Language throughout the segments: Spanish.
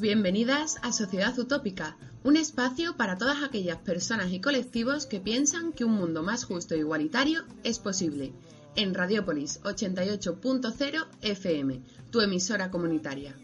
Bienvenidas a Sociedad Utópica, un espacio para todas aquellas personas y colectivos que piensan que un mundo más justo e igualitario es posible. En Radiópolis 88.0 FM, tu emisora comunitaria.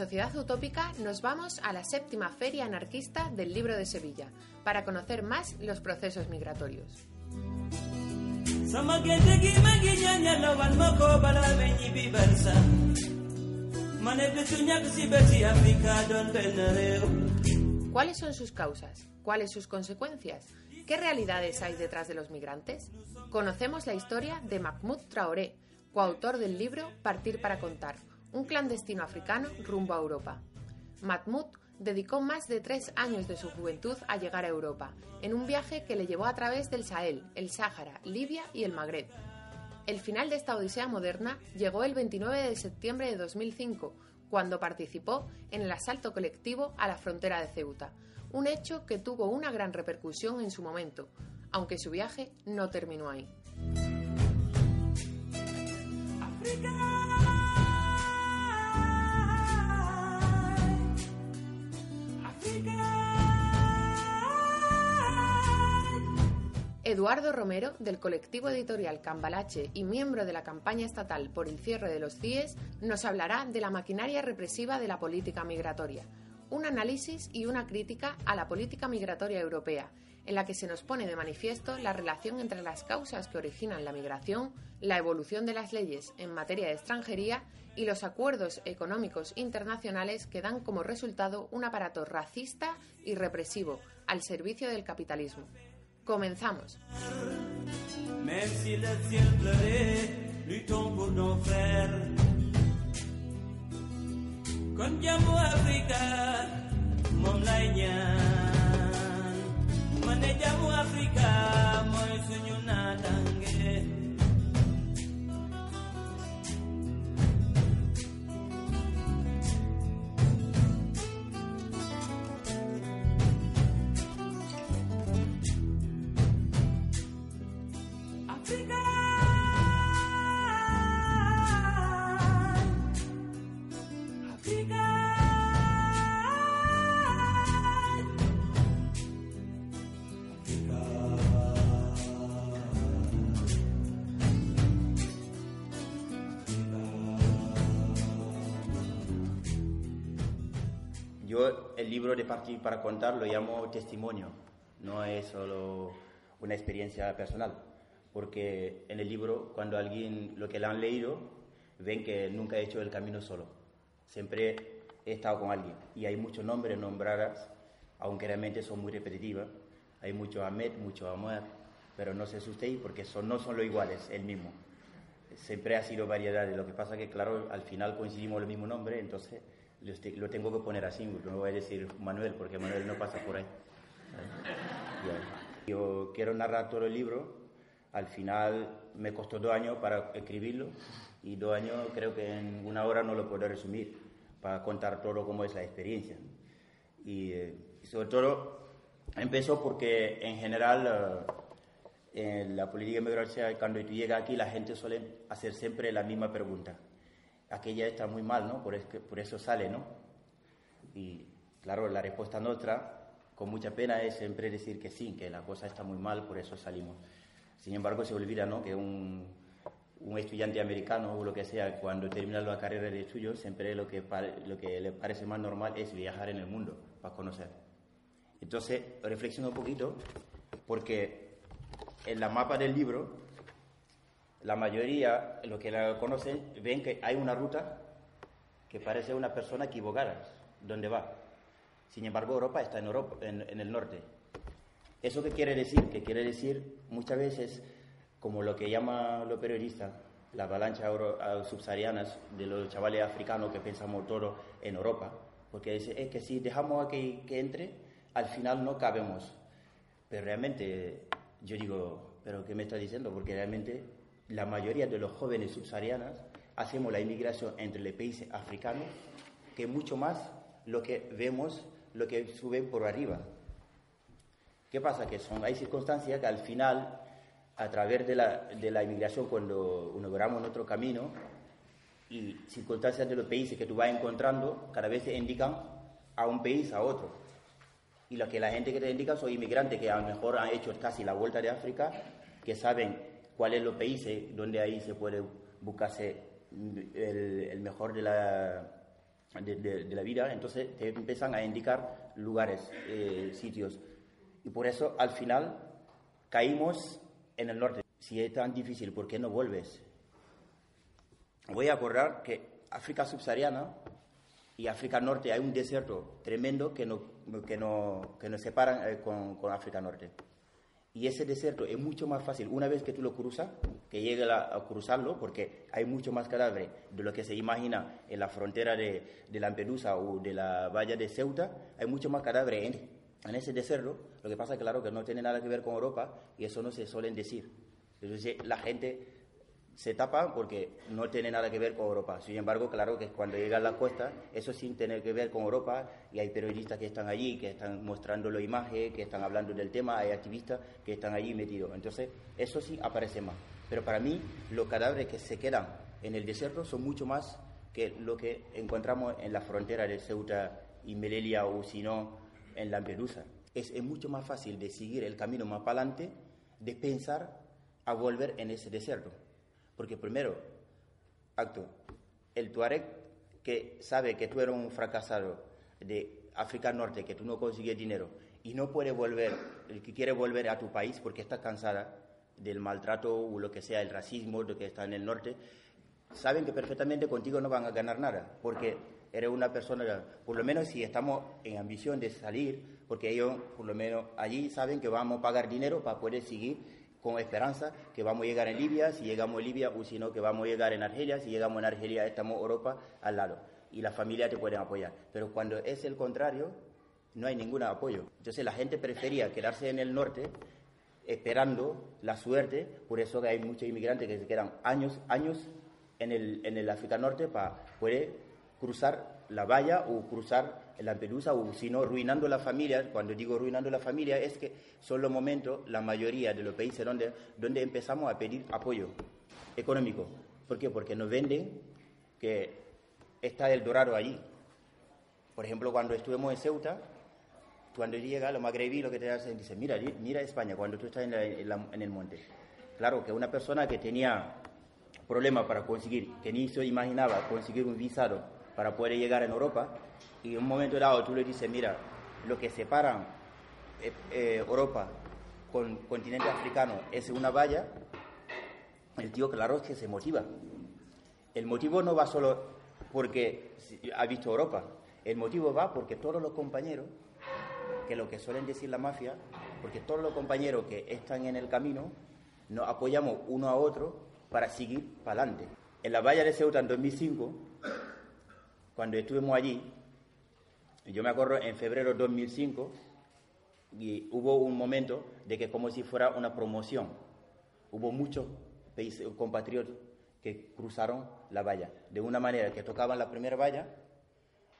Sociedad Utópica, nos vamos a la séptima Feria Anarquista del Libro de Sevilla para conocer más los procesos migratorios. ¿Cuáles son sus causas? ¿Cuáles sus consecuencias? ¿Qué realidades hay detrás de los migrantes? Conocemos la historia de Mahmoud Traoré, coautor del libro Partir para contar, un clandestino africano rumbo a Europa. Mahmoud dedicó más de tres años de su juventud a llegar a Europa, en un viaje que le llevó a través del Sahel, el Sáhara, Libia y el Magreb. El final de esta odisea moderna llegó el 29 de septiembre de 2005, cuando participó en el asalto colectivo a la frontera de Ceuta, un hecho que tuvo una gran repercusión en su momento, aunque su viaje no terminó ahí. Eduardo Romero, del colectivo editorial Cambalache y miembro de la campaña estatal por el cierre de los CIES, nos hablará de la maquinaria represiva de la política migratoria, un análisis y una crítica a la política migratoria europea, en la que se nos pone de manifiesto la relación entre las causas que originan la migración, la evolución de las leyes en materia de extranjería y los acuerdos económicos internacionales que dan como resultado un aparato racista y represivo al servicio del capitalismo. Comenzamos. El libro de Partir para contar lo llamo testimonio, no es solo una experiencia personal, porque en el libro cuando alguien lo que le han leído ven que nunca he hecho el camino solo, siempre he estado con alguien. Y hay muchos nombres nombradas, aunque realmente son muy repetitivas, hay mucho Ahmed, mucho Amor, pero no se asustéis porque son, no son lo iguales, el mismo. Siempre ha sido variedades, lo que pasa que claro, al final coincidimos el mismo nombre, entonces lo, tengo que poner así, no voy a decir Manuel porque Manuel no pasa por ahí. Yo quiero narrar todo el libro Al final me costó dos años para escribirlo y dos años creo que en una hora no lo puedo resumir para contar todo cómo es la experiencia. Y, eh, sobre todo empezó porque en general eh, en la política migratoria cuando tú llegas aquí la gente suele hacer siempre la misma pregunta. Aquella está muy mal, ¿no? Por, por eso sale, ¿no? Y claro, la respuesta nuestra con mucha pena es siempre decir que sí, que la cosa está muy mal, por eso salimos. Sin embargo, se olvida ¿no? que un, un estudiante americano o lo que sea, cuando termina la carrera de estudios, siempre lo que, lo que le parece más normal es viajar en el mundo para conocer. Entonces, reflexiono un poquito, porque en la mapa del libro, la mayoría, los que la conocen, ven que hay una ruta que parece una persona equivocada, donde va. Sin embargo, Europa está en, Europa, en, el norte. ¿Eso qué quiere decir? Que quiere decir muchas veces, como lo que llaman los periodistas, la avalancha subsaharianas de los chavales africanos que pensamos todo en Europa, porque dice, es que si dejamos que, que entre, al final no cabemos. Pero realmente, yo digo, ¿pero qué me está diciendo? Porque realmente la mayoría de los jóvenes subsaharianos hacemos la inmigración entre los países africanos que mucho más lo que vemos lo que sube por arriba. ¿Qué pasa? Que son, hay circunstancias que al final, a través de la, de la inmigración, cuando inauguramos nuestro camino, y circunstancias de los países que tú vas encontrando, cada vez te indican a un país, a otro. Y lo que la gente que te indica son inmigrantes que a lo mejor han hecho casi la vuelta de África, que saben cuáles los países donde ahí se puede buscarse el, el mejor de la, de, la vida, entonces te empiezan a indicar lugares, eh, sitios. Y por eso al final caímos en el norte. Si es tan difícil, ¿por qué no vuelves? Voy a acordar que África subsahariana y África Norte hay un desierto tremendo que, no, que, no, que nos separan eh, con, con África Norte. Y ese desierto es mucho más fácil una vez que tú lo cruzas, que llegue a, cruzarlo, porque hay mucho más cadáveres de lo que se imagina en la frontera de, de Lampedusa o de la valla de Ceuta, hay mucho más cadáveres en, en, ese desierto. Lo que pasa claro, que no tiene nada que ver con Europa y eso no se suelen decir. Entonces la gente se tapa porque no tiene nada que ver con Europa. Sin embargo, claro que cuando llega a la costa, eso sin tener que ver con Europa, y hay periodistas que están allí, que están mostrando la imagen, que están hablando del tema, hay activistas que están allí metidos. Entonces, eso sí aparece más. Pero para mí, los cadáveres que se quedan en el desierto son mucho más que lo que encontramos en la frontera de Ceuta y Melilla o si no en Lampedusa. Es, es mucho más fácil de seguir el camino más para adelante, de pensar a volver en ese desierto. Porque primero, acto, el Tuareg que sabe que tú eres un fracasado de África Norte, que tú no consigues dinero y no puede volver, el que quiere volver a tu país porque está cansada del maltrato o lo que sea, el racismo, lo que está en el norte, saben que perfectamente contigo no van a ganar nada, porque eres una persona, por lo menos si estamos en ambición de salir, porque ellos por lo menos allí saben que vamos a pagar dinero para poder seguir con esperanza que vamos a llegar en Libia, si llegamos en Libia, o si no, que vamos a llegar en Argelia, si llegamos en Argelia, estamos Europa al lado, y la familia te pueden apoyar. Pero cuando es el contrario, no hay ningún apoyo. Entonces la gente prefería quedarse en el norte esperando la suerte, por eso hay muchos inmigrantes que se quedan años, años en el, en el África Norte para poder cruzar la valla o cruzar la Lampedusa o si no, ruinando la familia. Cuando digo ruinando la familia es que son los momentos, la mayoría de los países donde, donde empezamos a pedir apoyo económico. ¿Por qué? Porque nos venden que está el dorado allí. Por ejemplo, cuando estuvimos en Ceuta, cuando llega los magrebí, lo que te hacen, dice, mira, mira España, cuando tú estás en, en el monte. Claro, que una persona que tenía problemas para conseguir, que ni se imaginaba conseguir un visado para poder llegar en Europa, y en un momento dado tú le dices, mira, lo que separa eh, eh, Europa con continente africano es una valla, el tío claro que se motiva. El motivo no va solo porque ha visto Europa, el motivo va porque todos los compañeros, que lo que suelen decir la mafia, porque todos los compañeros que están en el camino, nos apoyamos uno a otro para seguir para adelante. En la valla de Ceuta en 2005, cuando estuvimos allí, yo me acuerdo en febrero de 2005 y hubo un momento de que como si fuera una promoción. hubo muchos compatriotas que cruzaron la valla, de una manera que tocaban la primera valla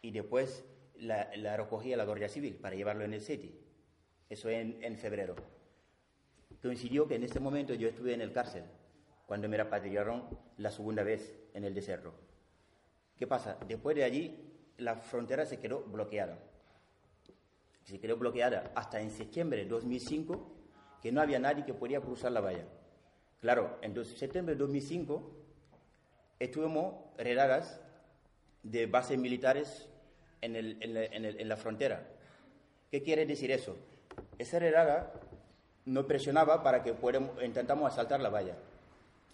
y después la, recogía la Guardia Civil para llevarlo en el SETI. Eso en, en febrero. Coincidió que en ese momento yo estuve en el cárcel, cuando me repatriaron la segunda vez en el desierto. ¿Qué pasa? Después de allí, la frontera se quedó bloqueada. Se quedó bloqueada hasta en septiembre de 2005, que no había nadie que podía cruzar la valla. Claro, en septiembre de 2005 estuvimos redadas de bases militares en, el, en, la, en, la, frontera. ¿Qué quiere decir eso? Esa redada nos presionaba para que fuéramos, intentamos asaltar la valla,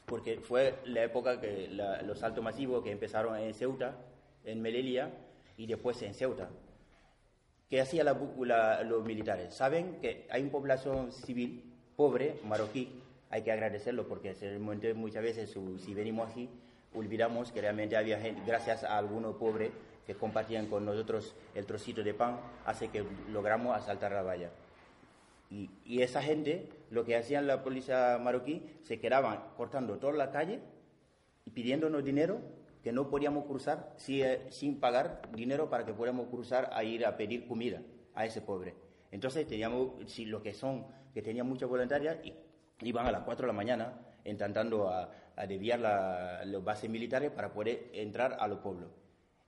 porque fue la época que los saltos masivos que empezaron en Ceuta, en Melilla y después en Ceuta. ¿Qué hacían los militares? Saben que hay una población civil pobre, marroquí, hay que agradecerlo porque muchas veces si venimos aquí olvidamos que realmente había gente, gracias a algunos pobres que compartían con nosotros el trocito de pan, hace que logramos asaltar la valla. Y, y, esa gente, lo que hacían la policía marroquí, se quedaban cortando toda la calle y pidiéndonos dinero que no podíamos cruzar eh, sin pagar dinero para que pudiéramos cruzar a ir a pedir comida a ese pobre. Entonces teníamos, si lo que son, que tenían mucha voluntaria, iban a las 4 de la mañana intentando a, a desviar las bases militares para poder entrar a los pueblos.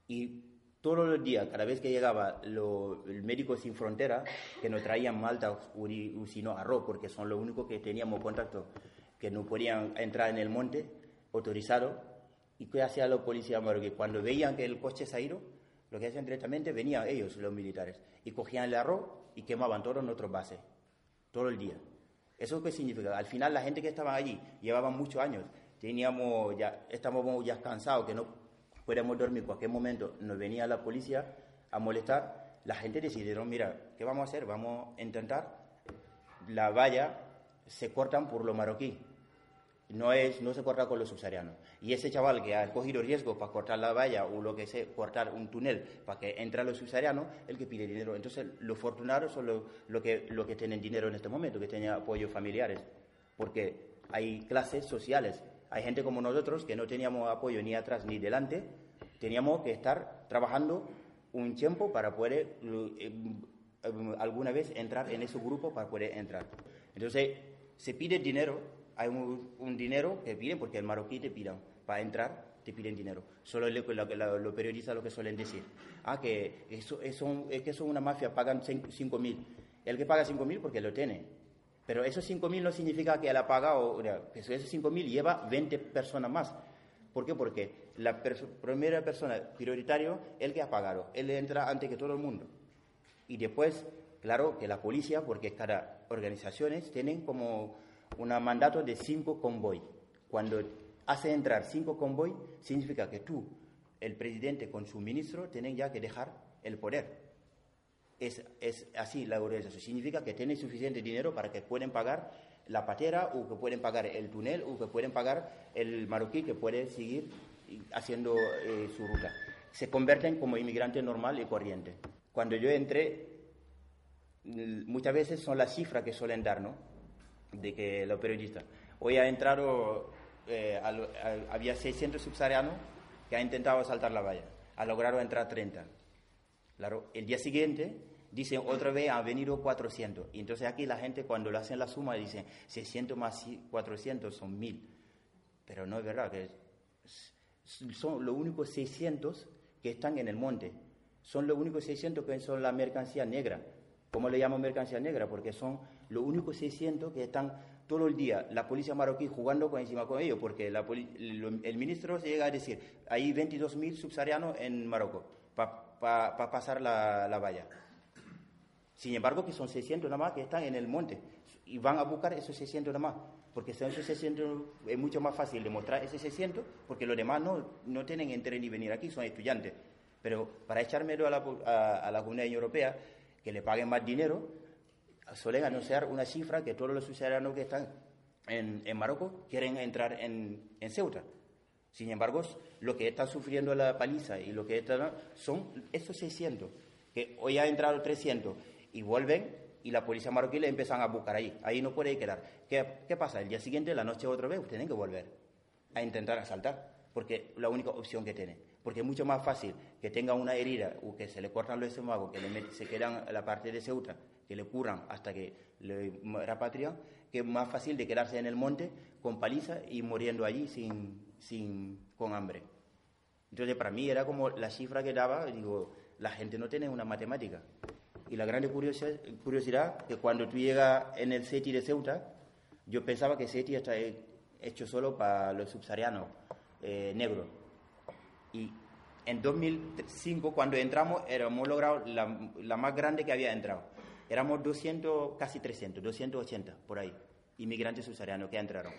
Y todos los días, cada vez que llegaba el médico sin frontera, que nos traían malta o, sino arroz, porque son los únicos que teníamos contacto, que no podían entrar en el monte autorizado. ¿Y qué hacían los policías? Cuando veían que el coche se ha ido, lo que hacían directamente, venían ellos, los militares, y cogían el arroz y quemaban todos nuestros bases, todo el día. ¿Eso qué significa? Al final la gente que estaba allí llevaban muchos años, teníamos ya, estábamos ya cansados, que no podíamos dormir cualquier momento, nos venía la policía a molestar, la gente decidieron, mira, ¿qué vamos a hacer? Vamos a intentar, la valla se cortan por lo marroquí, no, es, no se corta con los subsaharianos. Y ese chaval que ha cogido riesgo para cortar la valla o lo que sea, cortar un túnel para que entre los subsaharianos, el que pide dinero. Entonces, los fortunados son los lo que, lo que tienen dinero en este momento, que tienen apoyos familiares, porque hay clases sociales hay gente como nosotros que no teníamos apoyo ni atrás ni delante, teníamos que estar trabajando un tiempo para poder eh, eh, alguna vez entrar en ese grupo para poder entrar. Entonces, se pide dinero, hay un, dinero que piden porque el marroquí te piden para entrar, te piden dinero. Solo los periodistas lo que suelen decir, ah, que eso, eso, es que son una mafia, pagan 5 mil. El que paga 5 mil porque lo tiene, pero esos 5.000 no significa que él ha pagado, esos 5.000 lleva 20 personas más. ¿Por qué? Porque la primera persona prioritario el que ha pagado. Él entra antes que todo el mundo. Y después, claro, que la policía, porque cada organizaciones tienen como un mandato de cinco convoy. Cuando hace entrar cinco convoy, significa que tú, el presidente con su ministro, tienen ya que dejar el poder es, es así la organización. Significa que tienen suficiente dinero para que pueden pagar la patera o que pueden pagar el túnel o que pueden pagar el marroquí que puede seguir haciendo eh, su ruta. Se convierten como inmigrante normal y corriente. Cuando yo entré, muchas veces son las cifras que suelen dar, ¿no? De que los periodistas. Hoy ha entrado, eh, había 600 subsaharianos que han intentado saltar la valla. Ha logrado entrar 30. Claro, el día siguiente dicen otra vez han venido 400. Y entonces aquí la gente cuando lo hacen la suma dicen 600 más 400 son 1000. Pero no es verdad, que son los únicos 600 que están en el monte. Son los únicos 600 que son la mercancía negra. ¿Cómo le llamo mercancía negra? Porque son los únicos 600 que están todo el día la policía marroquí jugando encima con ellos, porque el ministro llega a decir, hay 22.000 subsaharianos en Marruecos para pasar la, la valla. Sin embargo, que son 600 nada más que están en el monte y van a buscar esos 600 nada más, porque son esos 600 es mucho más fácil demostrar ese 600 porque los demás no, no tienen interés ni venir aquí, son estudiantes. Pero para echar miedo a la, a, la Comunidad Europea, que le paguen más dinero, suelen anunciar una cifra que todos los ciudadanos que están en, en Marruecos quieren entrar en, en Ceuta. Sin embargo, lo que está sufriendo la paliza y lo que está son esos 600, que hoy ha entrado 300 y vuelven y la policía marroquí le empiezan a buscar ahí. Ahí no puede quedar. ¿Qué, ¿Qué pasa? El día siguiente, la noche otra vez, tienen que volver a intentar asaltar, porque la única opción que tiene. Porque es mucho más fácil que tenga una herida o que se le cortan los estómagos, que le se quedan la parte de Ceuta, que le curan hasta que le repatrian, que es más fácil de quedarse en el monte con paliza y muriendo allí sin, sin, con hambre. Entonces, para mí era como la cifra que daba, digo, la gente no tiene una matemática. Y la grande curiosidad, que cuando tú llegas en el CETI de Ceuta, yo pensaba que CETI está hecho solo para los subsaharianos eh, negros. Y en 2005, cuando entramos, hemos logrado la, la, más grande que había entrado. Éramos 200, casi 300, 280 por ahí, inmigrantes subsaharianos que entraron.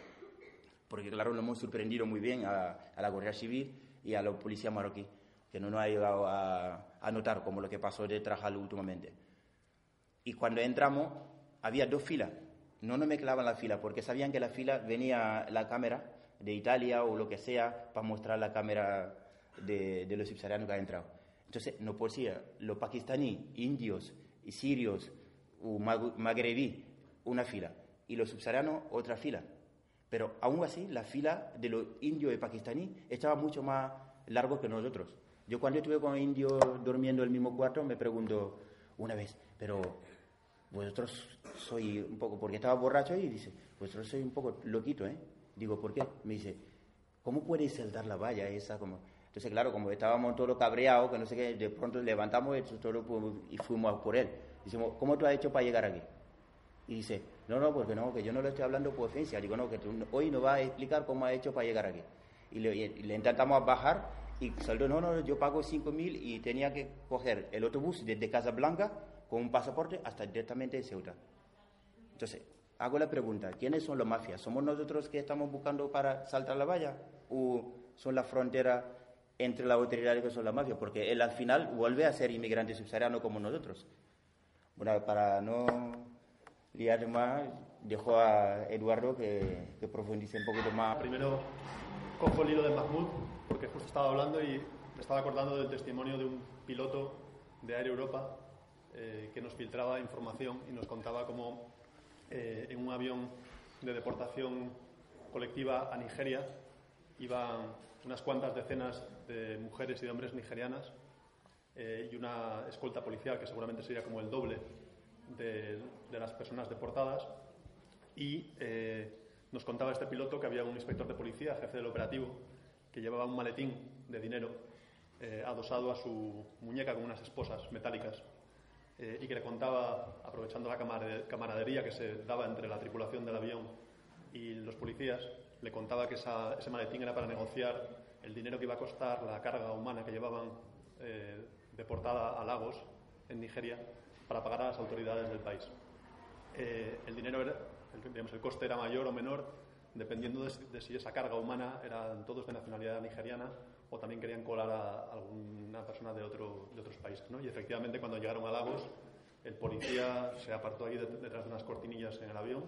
Porque, claro, lo hemos sorprendido muy bien a, a la Guardia Civil y a los policías marroquíes que no nos ha llegado a, notar como lo que pasó de Trajal últimamente. Y cuando entramos, había dos filas. No nos mezclaban las filas porque sabían que la fila venía la cámara de Italia o lo que sea para mostrar la cámara de, los subsaharianos que han entrado. Entonces, no podía los pakistaníes, indios y sirios o magrebí una fila y los subsaharianos otra fila. Pero aún así, la fila de los indios y pakistaníes estaba mucho más largo que nosotros. Yo cuando estuve con indios durmiendo en el mismo cuarto me pregunto una vez, pero vosotros soy un poco, porque estaba borracho y dice, vosotros soy un poco loquito, ¿eh? Digo, ¿por qué? Me dice, ¿cómo puedes saltar la valla esa? Como... Entonces, claro, como estábamos todos cabreados, que no sé qué, de pronto levantamos y fuimos por él. Decimos, ¿cómo tú has hecho para llegar aquí? Y dice, no, no, porque no, que yo no lo estoy hablando por ofensa. Digo, no, que tú hoy no vas a explicar cómo has hecho para llegar aquí. Y le, y le intentamos bajar y salió, no, no, yo pago 5.000 y tenía que coger el autobús desde Casablanca con un pasaporte hasta directamente de Ceuta. Entonces, hago la pregunta, ¿quiénes son los mafias? ¿Somos nosotros que estamos buscando para saltar la valla? ¿O son la frontera entre la autoridad y que son las mafias? Porque él al final vuelve a ser inmigrante subsahariano como nosotros. Bueno, para no liar más, dejo a Eduardo que, que profundice un poquito más. Primero, cojo el hilo de Mahmoud porque justo estaba hablando y me estaba acordando del testimonio de un piloto de Air Europa eh, que nos filtraba información y nos contaba cómo eh, en un avión de deportación colectiva a Nigeria iban unas cuantas decenas de mujeres y de hombres nigerianas eh, y una escolta policial que seguramente sería como el doble de, de las personas deportadas. Y nos contaba este piloto que había un inspector de policía, jefe del operativo, que llevaba un maletín de dinero eh, adosado a su muñeca con unas esposas metálicas eh, y que le contaba, aprovechando la camaradería que se daba entre la tripulación del avión y los policías, le contaba que ese maletín era para negociar el dinero que iba a costar la carga humana que llevaban eh, deportada a Lagos, en Nigeria, para pagar a las autoridades del país. el dinero era, digamos, el coste era mayor o menor dependiendo de, si esa carga humana eran todos de nacionalidad nigeriana o también querían colar a alguna persona de, otro, de otros países. Y efectivamente, cuando llegaron a Lagos, el policía se apartó ahí detrás de unas cortinillas en el avión,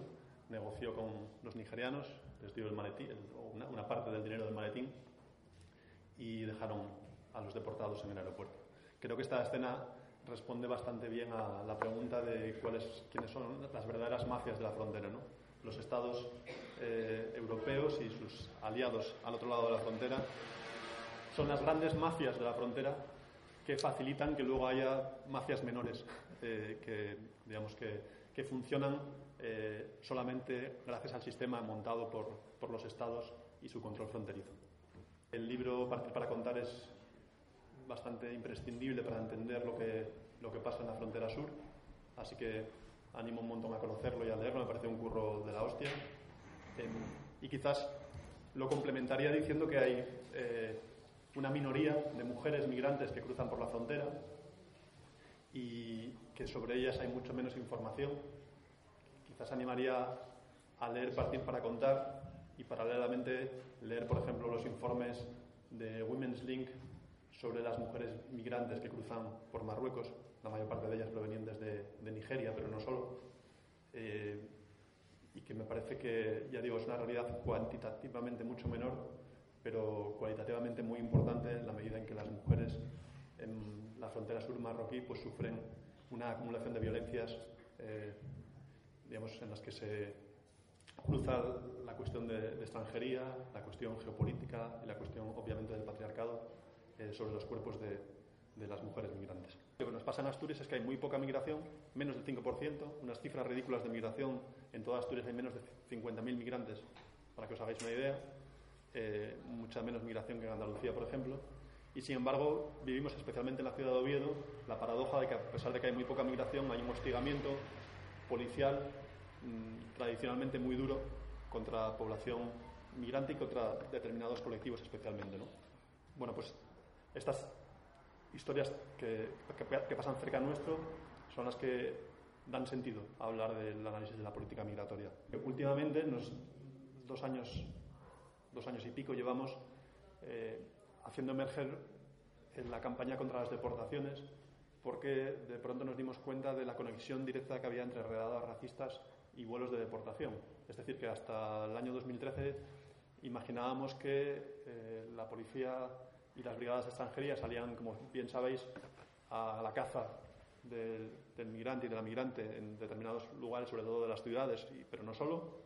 negoció con los nigerianos, les dio el maletín, una, una, parte del dinero del maletín y dejaron a los deportados en el aeropuerto. Creo que esta escena responde bastante bien a la pregunta de cuáles, quiénes son las verdaderas mafias de la frontera. ¿no? Los estados eh, europeos y sus aliados al otro lado de la frontera son las grandes mafias de la frontera que facilitan que luego haya mafias menores eh, que, digamos, que, funcionan eh, solamente gracias al sistema montado por, por, los estados y su control fronterizo. El libro Partir para contar es bastante imprescindible para entender lo que, lo que pasa en la frontera sur, así que animo un montón a conocerlo y a leerlo, me parece un curro de la hostia. Em, y quizás lo complementaría diciendo que hay eh, una minoría de mujeres migrantes que cruzan por la frontera y que sobre ellas hay mucho menos información. Quizás animaría a leer Partir para contar y paralelamente leer, por ejemplo, los informes de Women's Link sobre las mujeres migrantes que cruzan por Marruecos la mayor parte de ellas provenientes de, Nigeria, pero no solo, eh, y que me parece que, ya digo, es una realidad cuantitativamente mucho menor, pero cualitativamente muy importante en la medida en que las mujeres en la frontera sur marroquí pues, sufren una acumulación de violencias eh, digamos, en las que se cruza la cuestión de, extranjería, la cuestión geopolítica y la cuestión, obviamente, del patriarcado eh, sobre los cuerpos de, de las mujeres migrantes. Lo que nos pasa en Asturias es que hay muy poca migración, menos del 5%, unas cifras ridículas de migración. En toda Asturias hay menos de 50.000 migrantes, para que os hagáis una idea. Eh, mucha menos migración que en Andalucía, por ejemplo. Y sin embargo, vivimos especialmente en la ciudad de Oviedo la paradoja de que, a pesar de que hay muy poca migración, hay un hostigamiento policial mmm, tradicionalmente muy duro contra la población migrante y contra determinados colectivos especialmente. ¿no? Bueno, pues estas historias que, que, que, pasan cerca nuestro son las que dan sentido a hablar del análisis de la política migratoria. Últimamente, en los dos años, dos años y pico, llevamos eh, haciendo emerger en la campaña contra las deportaciones porque de pronto nos dimos cuenta de la conexión directa que había entre redadas racistas y vuelos de deportación. Es decir, que hasta el año 2013 imaginábamos que eh, la policía y las brigadas de extranjería salían, como bien sabéis, a la caza del migrante y de la migrante en determinados lugares, sobre todo de las ciudades, y, pero no solo,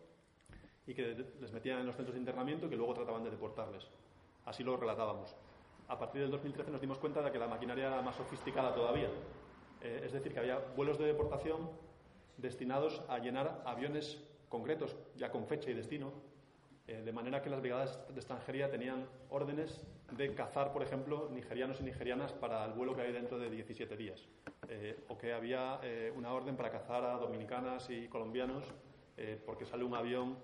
y que les metían en los centros de internamiento y que luego trataban de deportarles. Así lo relatábamos. A partir del 2013 nos dimos cuenta de que la maquinaria era más sofisticada todavía. Eh, es decir, que había vuelos de deportación destinados a llenar aviones concretos, ya con fecha y destino, eh, de manera que las brigadas de extranjería tenían órdenes de cazar, por ejemplo, nigerianos y nigerianas para el vuelo que hay dentro de 17 días. Eh, o que había eh, una orden para cazar a dominicanas y colombianos eh, porque sale un avión,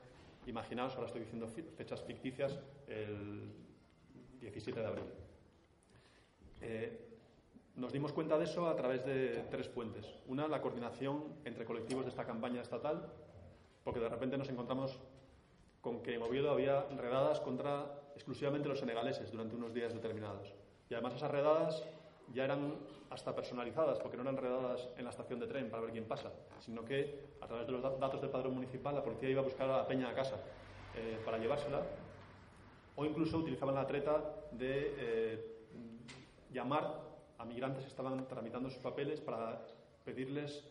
imaginaos, ahora estoy diciendo fechas ficticias, el 17 de abril. Nos dimos cuenta de eso a través de tres fuentes. Una, la coordinación entre colectivos de esta campaña estatal, porque de repente nos encontramos con que en Oviedo había redadas contra exclusivamente los senegaleses durante unos días determinados. Y además esas redadas ya eran hasta personalizadas, porque no eran redadas en la estación de tren para ver quién pasa, sino que a través de los datos del padrón municipal la policía iba a buscar a la peña a casa eh, para llevársela, o incluso utilizaban la treta de eh, llamar a migrantes que estaban tramitando sus papeles para pedirles,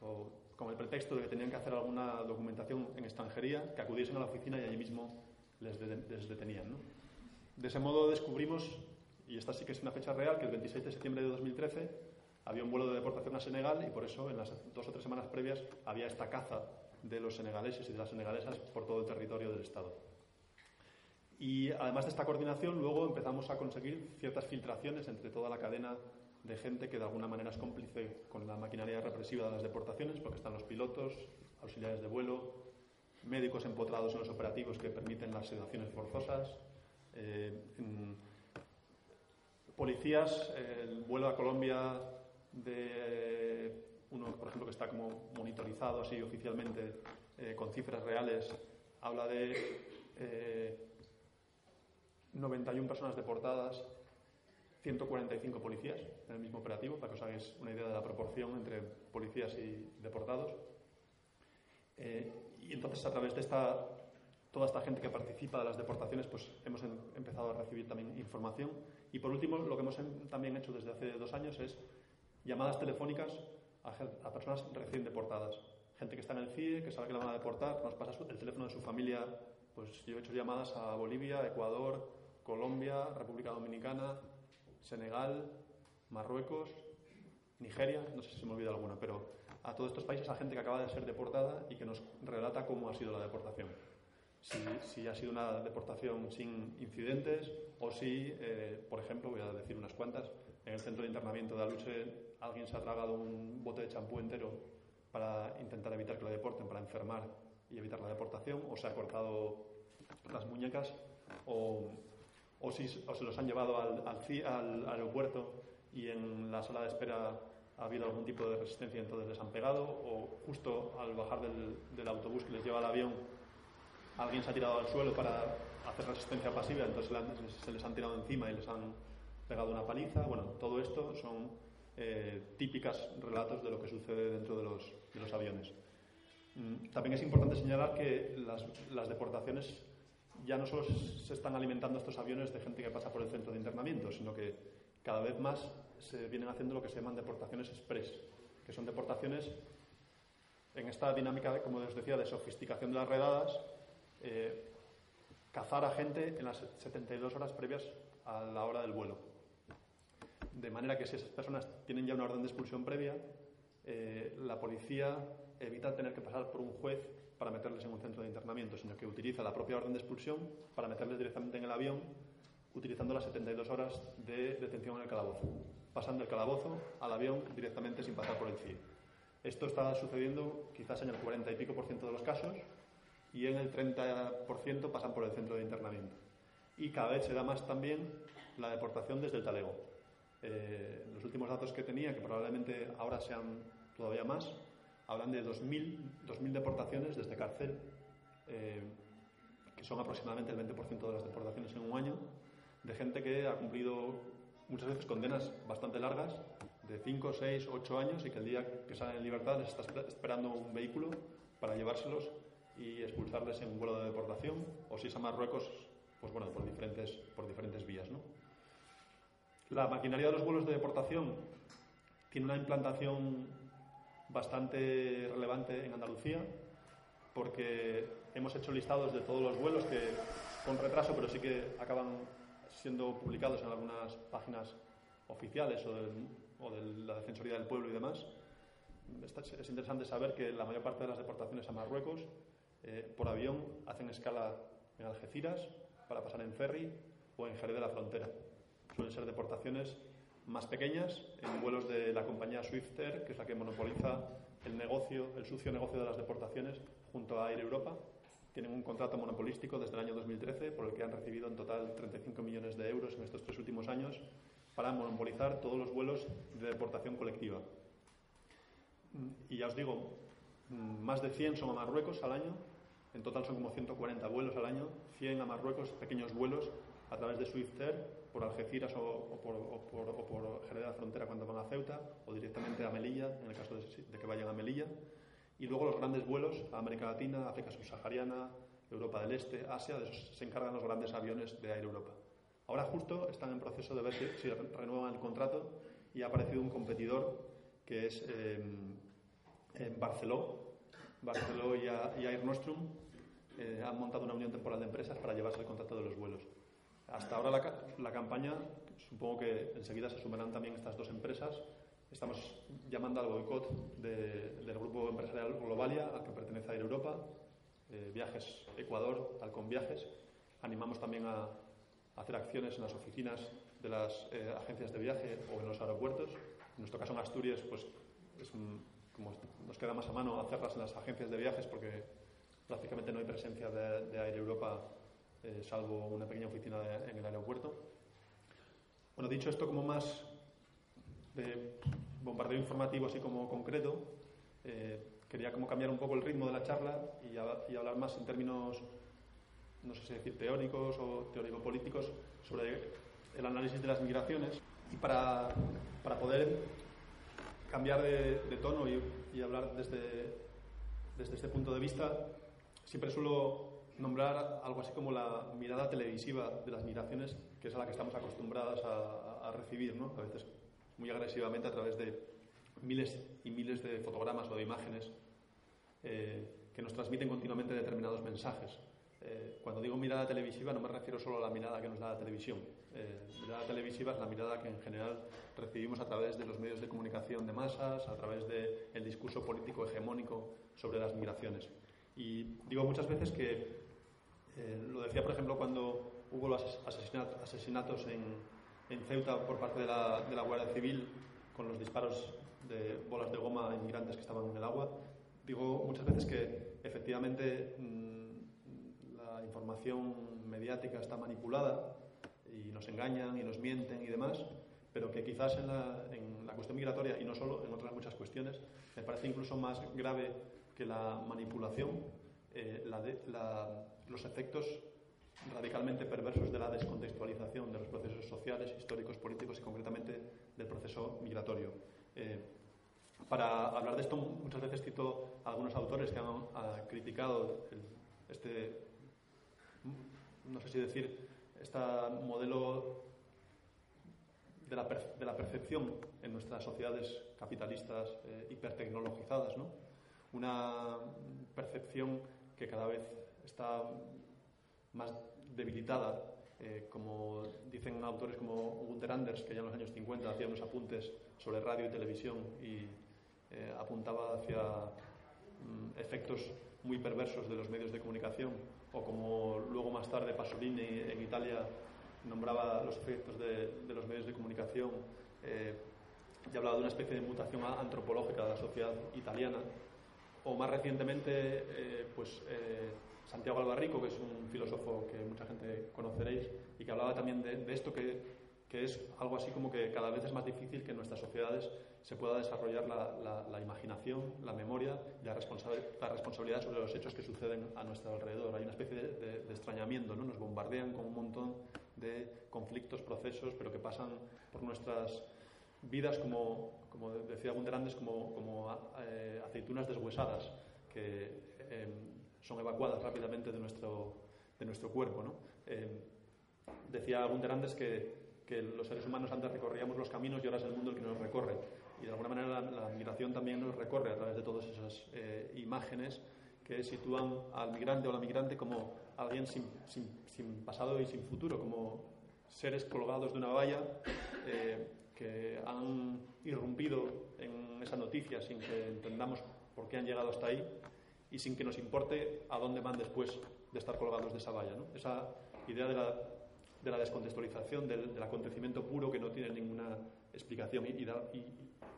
o con el pretexto de que tenían que hacer alguna documentación en extranjería, que acudiesen a la oficina y allí mismo les, de, detenían. De ese modo descubrimos, y esta sí que es una fecha real, que el 26 de septiembre de 2013 había un vuelo de deportación a Senegal y por eso en las dos o tres semanas previas había esta caza de los senegaleses y de las senegalesas por todo el territorio del Estado. Y además de esta coordinación, luego empezamos a conseguir ciertas filtraciones entre toda la cadena de gente que de alguna manera es cómplice con la maquinaria represiva de las deportaciones, porque están los pilotos, auxiliares de vuelo, médicos empotrados en los operativos que permiten las sedaciones forzosas, eh, policías, el vuelo a Colombia de uno, por ejemplo, que está como monitorizado así oficialmente eh, con cifras reales, habla de eh, 91 personas deportadas, 145 policías en el mismo operativo, para que os hagáis una idea de la proporción entre policías y deportados. Eh, y entonces, a través de esta, toda esta gente que participa de las deportaciones, pues hemos en, empezado a recibir también información. Y por último, lo que hemos también hecho desde hace dos años es llamadas telefónicas a, personas recién deportadas. Gente que está en el CIE, que sabe que la van a deportar, nos pasa el teléfono de su familia. Pues yo he hecho llamadas a Bolivia, Ecuador, Colombia, República Dominicana, Senegal, Marruecos, Nigeria, no sé si se me olvida alguna, pero a todos estos países a gente que acaba de ser deportada y que nos relata cómo ha sido la deportación. Si, si ha sido una deportación sin incidentes o si, eh, por ejemplo, voy a decir unas cuantas, en el centro de internamiento de Aluche alguien se ha tragado un bote de champú entero para intentar evitar que la deporten, para enfermar y evitar la deportación, o se ha cortado las muñecas, o o si o se los han llevado al, al, al, aeropuerto y en la sala de espera ha habido algún tipo de resistencia entonces les han pegado, o justo al bajar del, del autobús que les lleva al avión alguien se ha tirado al suelo para hacer resistencia pasiva, entonces se les han tirado encima y les han pegado una paliza. Bueno, todo esto son eh, típicas relatos de lo que sucede dentro de los, de los aviones. Mm, también es importante señalar que las, las deportaciones ya no solo se están alimentando estos aviones de gente que pasa por el centro de internamiento, sino que cada vez más se vienen haciendo lo que se llaman deportaciones express, que son deportaciones en esta dinámica, como os decía, de sofisticación de las redadas, eh, cazar a gente en las 72 horas previas a la hora del vuelo. De manera que si esas personas tienen ya una orden de expulsión previa, eh, la policía evita tener que pasar por un juez para meterles en un centro de internamiento, sino que utiliza la propia orden de expulsión para meterles directamente en el avión, utilizando las 72 horas de detención en el calabozo, pasando el calabozo al avión directamente sin pasar por el CIE. Esto está sucediendo quizás en el 40 y pico por ciento de los casos y en el 30% pasan por el centro de internamiento. Y cada vez se da más también la deportación desde el talego. Eh, los últimos datos que tenía, que probablemente ahora sean todavía más, hablan de 2.000, 2.000 deportaciones desde cárcel, eh, que son aproximadamente el 20% de las deportaciones en un año, de gente que ha cumplido muchas veces condenas bastante largas, de 5, 6, 8 años, y que el día que salen en libertad les está esperando un vehículo para llevárselos y expulsarles en un vuelo de deportación, o si es a Marruecos, pues bueno, por diferentes, por diferentes vías. ¿no? La maquinaria de los vuelos de deportación tiene una implantación bastante relevante en Andalucía, porque hemos hecho listados de todos los vuelos que, con retraso, pero sí que acaban siendo publicados en algunas páginas oficiales o, de la Defensoría del Pueblo y demás. Es interesante saber que la mayor parte de las deportaciones a Marruecos eh, por avión hacen escala en Algeciras para pasar en ferry o en Jerez de la Frontera. Suelen ser deportaciones más pequeñas, en vuelos de la compañía Swifter, que es la que monopoliza el negocio, el sucio negocio de las deportaciones, junto a Air Europa. Tienen un contrato monopolístico desde el año 2013 por el que han recibido en total 35 millones de euros en estos tres últimos años para monopolizar todos los vuelos de deportación colectiva. Y ya os digo, más de 100 son a Marruecos al año, en total son como 140 vuelos al año, 100 a Marruecos, pequeños vuelos a través de Swifter, por Algeciras o, por, o, Jerez de la Frontera cuando van a Ceuta, o directamente a Melilla, en el caso de, que vayan a Melilla. Y luego los grandes vuelos a América Latina, África subsahariana, Europa del Este, Asia, de esos se encargan los grandes aviones de Air Europa. Ahora justo están en proceso de ver si, renuevan el contrato y ha aparecido un competidor que es eh, Barceló. Barceló y, Air Nostrum eh, han montado una unión temporal de empresas para llevarse el contrato de los vuelos. Hasta ahora la, campaña, supongo que enseguida se sumarán también estas dos empresas. Estamos llamando al boicot del grupo empresarial Globalia, al que pertenece Air Europa, eh, Viajes Ecuador, Alcon Viajes. Animamos también a, hacer acciones en las oficinas de las eh, agencias de viaje o en los aeropuertos. En nuestro caso en Asturias, pues como nos queda más a mano hacerlas en las agencias de viajes porque prácticamente no hay presencia de, de Air Europa eh, salvo una pequeña oficina en el aeropuerto. Bueno, dicho esto como más de bombardeo informativo así como concreto, eh, quería como cambiar un poco el ritmo de la charla y, hablar más en términos, no sé si decir teóricos o teórico-políticos, sobre el análisis de las migraciones. Y para, para poder cambiar de, tono y, y, hablar desde, desde este punto de vista, siempre suelo nombrar algo así como la mirada televisiva de las migraciones, que es a la que estamos acostumbrados a, recibir, ¿no? a veces muy agresivamente a través de miles y miles de fotogramas o de imágenes eh, que nos transmiten continuamente determinados mensajes. Eh, cuando digo mirada televisiva no me refiero solo a la mirada que nos da la televisión. Eh, mirada televisiva es la mirada que en general recibimos a través de los medios de comunicación de masas, a través del discurso político hegemónico sobre las migraciones. Y digo muchas veces que eh, lo decía, por ejemplo, cuando hubo los asesinatos en, Ceuta por parte de la, de la, Guardia Civil con los disparos de bolas de goma a inmigrantes que estaban en el agua. Digo muchas veces que efectivamente mm, la información mediática está manipulada y nos engañan y nos mienten y demás, pero que quizás en la, en la cuestión migratoria y no solo, en otras muchas cuestiones, me parece incluso más grave que la manipulación, eh, la, la los efectos radicalmente perversos de la descontextualización de los procesos sociales, históricos, políticos y concretamente del proceso migratorio. Eh, para hablar de esto, muchas veces cito a algunos autores que han, criticado este, no sé si decir, este modelo de la, de la percepción en nuestras sociedades capitalistas eh, hipertecnologizadas. ¿no? una percepción que cada vez está más debilitada, eh, como dicen autores como Gunther Anders, que ya en los años 50 hacía unos apuntes sobre radio y televisión y eh, apuntaba hacia mm, efectos muy perversos de los medios de comunicación, o como luego más tarde Pasolini en Italia nombraba los efectos de, los medios de comunicación eh, y hablaba de una especie de mutación antropológica de la sociedad italiana. O más recientemente, eh, pues eh, Santiago Albarrico, que es un filósofo que mucha gente conoceréis y que hablaba también de, esto que, que, es algo así como que cada vez es más difícil que en nuestras sociedades se pueda desarrollar la, imaginación, la memoria y la, la, responsabilidad sobre los hechos que suceden a nuestro alrededor. Hay una especie de, de extrañamiento, ¿no? Nos bombardean con un montón de conflictos, procesos, pero que pasan por nuestras vidas como, como decía Gunderandes, como, como eh, aceitunas deshuesadas que em, son evacuadas rápidamente de nuestro, de nuestro cuerpo. ¿no? Em, decía Gunderandes que, que, los seres humanos antes recorríamos los caminos y ahora es el mundo el que nos recorre. Y de alguna manera la, migración también nos recorre a través de todas esas eh, imágenes que sitúan al migrante o la migrante como alguien sin, sin, pasado y sin futuro, como seres colgados de una valla eh, que han irrumpido en esa noticia sin que entendamos por qué han llegado hasta ahí y sin que nos importe a dónde van después de estar colgados de esa valla. Esa idea de la, de la descontextualización, del, acontecimiento puro que no tiene ninguna explicación. Y, y,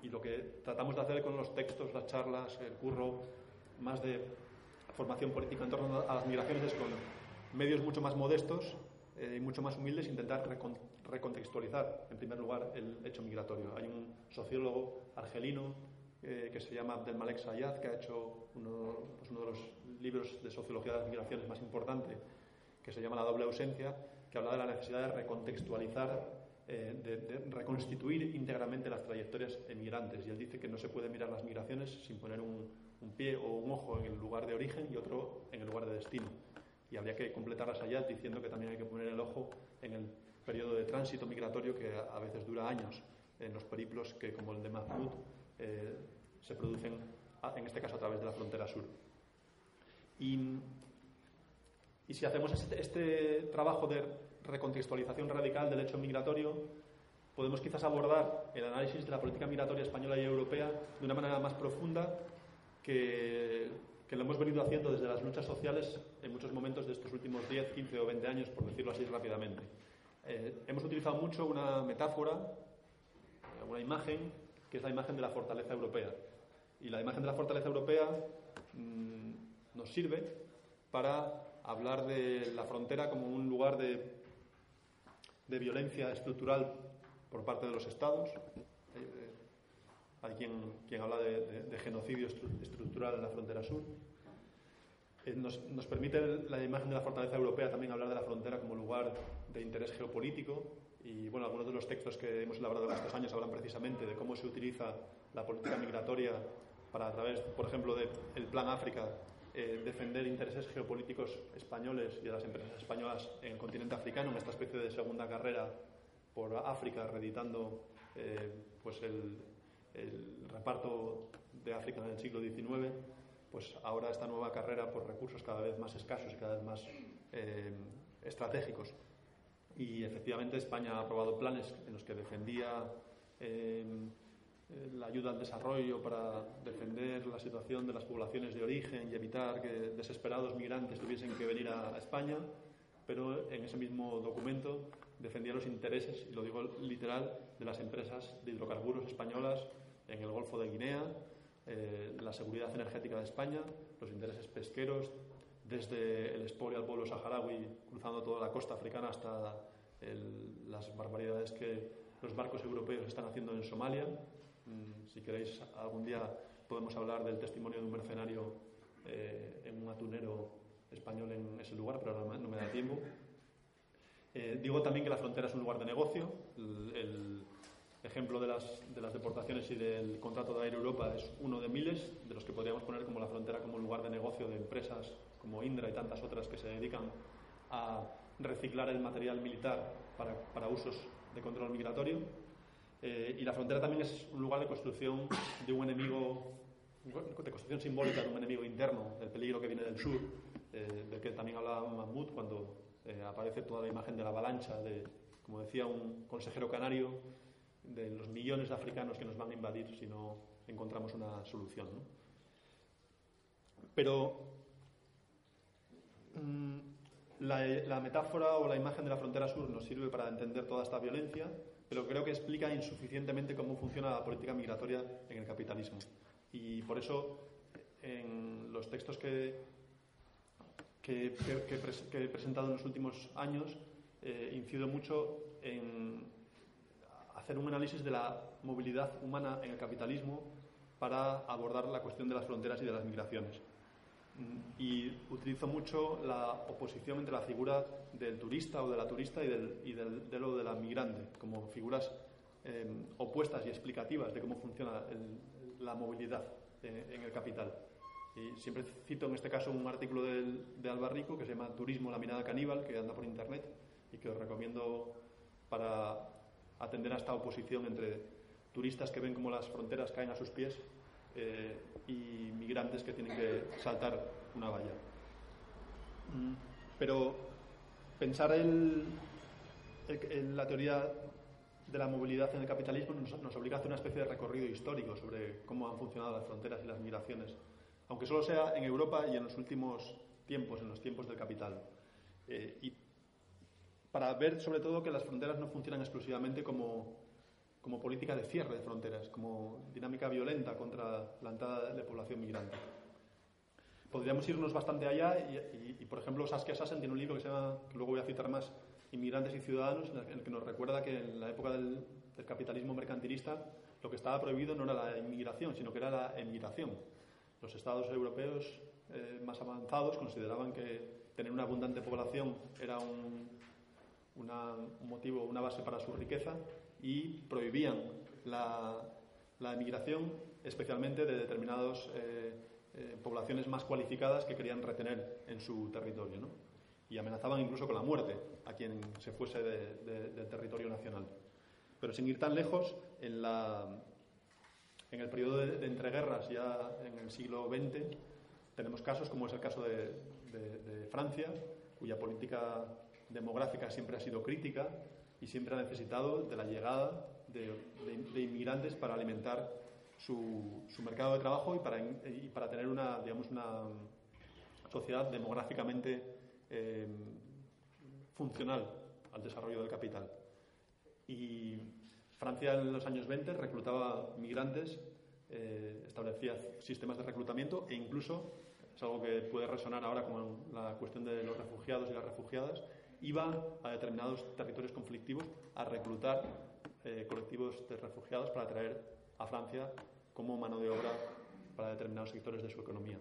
y, lo que tratamos de hacer con los textos, las charlas, el curro, más de formación política en torno a las migraciones es con medios mucho más modestos eh, y mucho más humildes intentar recontextualizar, en primer lugar, el hecho migratorio. Hay un sociólogo argelino eh, que se llama Abdelmalek Sayad, que ha hecho uno, pues uno, de los libros de sociología de las migraciones más importante, que se llama La doble ausencia, que habla de la necesidad de recontextualizar eh, de, reconstituir íntegramente las trayectorias emigrantes. Y él dice que no se puede mirar las migraciones sin poner un, pie o un ojo en el lugar de origen y otro en el lugar de destino. Y habría que completarlas allá diciendo que también hay que poner el ojo en el periodo de tránsito migratorio que a veces dura años en los periplos que, como el de Mahmoud, eh, se producen, en este caso, a través de la frontera sur. Y, y si hacemos este, este trabajo de recontextualización radical del hecho migratorio, podemos quizás abordar el análisis de la política migratoria española y europea de una manera más profunda que, que lo hemos venido haciendo desde las luchas sociales en muchos momentos de estos últimos 10, 15 o 20 años, por decirlo así rápidamente. Eh, hemos utilizado mucho una metáfora, una imagen, que es la imagen de la fortaleza europea. Y la imagen de la fortaleza europea mm, nos sirve para hablar de la frontera como un lugar de de violencia estructural por parte de los Estados. Eh, hay quien, quien habla de, genocidio estructural en la frontera sur. Eh, nos, permite la imagen de la fortaleza europea también hablar de la frontera como lugar de interés geopolítico. Y bueno, algunos de los textos que hemos elaborado en estos años hablan precisamente de cómo se utiliza la política migratoria para, a través, por ejemplo, del Plan África, eh, defender intereses geopolíticos españoles y de las empresas españolas en el continente africano, en esta especie de segunda carrera por África, reeditando eh, pues el, reparto de África en el siglo XIX, pues ahora esta nueva carrera por recursos cada vez más escasos y cada vez más eh, estratégicos. Y efectivamente España ha aprobado planes en los que defendía eh, la ayuda al desarrollo para defender la situación de las poblaciones de origen y evitar que desesperados migrantes tuviesen que venir a, España, pero en ese mismo documento defendía los intereses, y lo digo literal, de las empresas de hidrocarburos españolas en el Golfo de Guinea, eh, la seguridad energética de España, los intereses pesqueros, desde el expolio al pueblo saharaui, cruzando toda la costa africana hasta las barbaridades que los barcos europeos están haciendo en Somalia, Mm, si queréis, algún día podemos hablar del testimonio de un mercenario eh, en un atunero español en ese lugar, pero no, me da tiempo. Eh, digo también que la frontera es un lugar de negocio. El, ejemplo de las, de las, deportaciones y del contrato de Air Europa es uno de miles, de los que podríamos poner como la frontera como lugar de negocio de empresas como Indra y tantas otras que se dedican a reciclar el material militar para, para usos de control migratorio. Eh, y la frontera también es un lugar de construcción de un enemigo de construcción simbólica de un enemigo interno, el peligro que viene del sur, eh, del que también hablaba Mahmoud cuando eh, aparece toda la imagen de la avalancha, de, como decía un consejero canario, de los millones de africanos que nos van a invadir si no encontramos una solución. Pero mm, la, metáfora o la imagen de la frontera sur nos sirve para entender toda esta violencia, pero creo que explica insuficientemente cómo funciona la política migratoria en el capitalismo. Y por eso, en los textos que, que, he presentado en los últimos años, eh, incido mucho en hacer un análisis de la movilidad humana en el capitalismo para abordar la cuestión de las fronteras y de las migraciones. Y utilizo mucho la oposición entre la figura del turista o de la turista y, del, y del, de lo de la migrante, como figuras eh, opuestas y explicativas de cómo funciona la movilidad eh, en el capital. Y siempre cito en este caso un artículo del, de Albarrico que se llama Turismo, la mirada caníbal, que anda por internet y que os recomiendo para atender a esta oposición entre turistas que ven cómo las fronteras caen a sus pies eh, y migrantes que tienen que saltar una valla. Mm, pero pensar en la teoría de la movilidad en el capitalismo nos, nos, obliga a hacer una especie de recorrido histórico sobre cómo han funcionado las fronteras y las migraciones, aunque solo sea en Europa y en los últimos tiempos, en los tiempos del capital. Eh, y para ver sobre todo que las fronteras no funcionan exclusivamente como, como política de cierre de fronteras, como dinámica violenta contra la entrada de población migrante. Podríamos irnos bastante allá y, por ejemplo, Saskia Sassen tiene un libro que se llama, que luego voy a citar más, Inmigrantes y Ciudadanos, en el que nos recuerda que en la época del, capitalismo mercantilista lo que estaba prohibido no era la inmigración, sino que era la emigración. Los estados europeos eh, más avanzados consideraban que tener una abundante población era un, motivo, una base para su riqueza y prohibían la, emigración, especialmente de determinadas eh, eh, poblaciones más cualificadas que querían retener en su territorio. ¿no? Y amenazaban incluso con la muerte a quien se fuese del territorio nacional. Pero sin ir tan lejos, en, la, en el periodo de, entreguerras, ya en el siglo XX, tenemos casos como es el caso de, de Francia, cuya política demográfica siempre ha sido crítica y siempre ha necesitado de la llegada de, inmigrantes para alimentar su, mercado de trabajo y para, y para tener una, digamos, una sociedad demográficamente eh, funcional al desarrollo del capital. Y Francia en los años 20 reclutaba migrantes, eh, establecía sistemas de reclutamiento e incluso, es algo que puede resonar ahora con la cuestión de los refugiados y las refugiadas, iba a determinados territorios conflictivos a reclutar eh, colectivos de refugiados para traer a Francia como mano de obra para determinados sectores de su economía.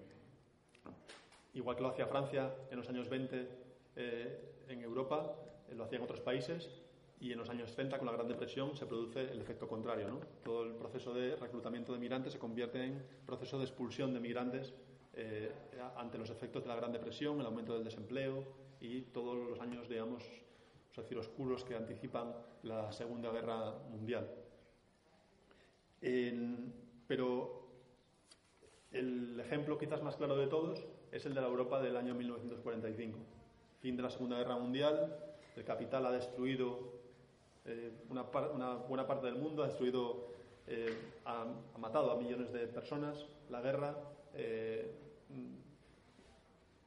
Igual que lo hacía Francia en los años 20 eh, en Europa, eh, lo hacían otros países y en los años 30 con la Gran Depresión se produce el efecto contrario. ¿no? Todo el proceso de reclutamiento de migrantes se convierte en proceso de expulsión de migrantes ante los efectos de la Gran Depresión, el aumento del desempleo, y todos los años, digamos, decir, oscuros que anticipan la Segunda Guerra Mundial. pero el ejemplo quizás más claro de todos es el de la Europa del año 1945. Fin de la Segunda Guerra Mundial, el capital ha destruido eh, una, buena parte del mundo, ha destruido, eh, ha, matado a millones de personas, la guerra eh,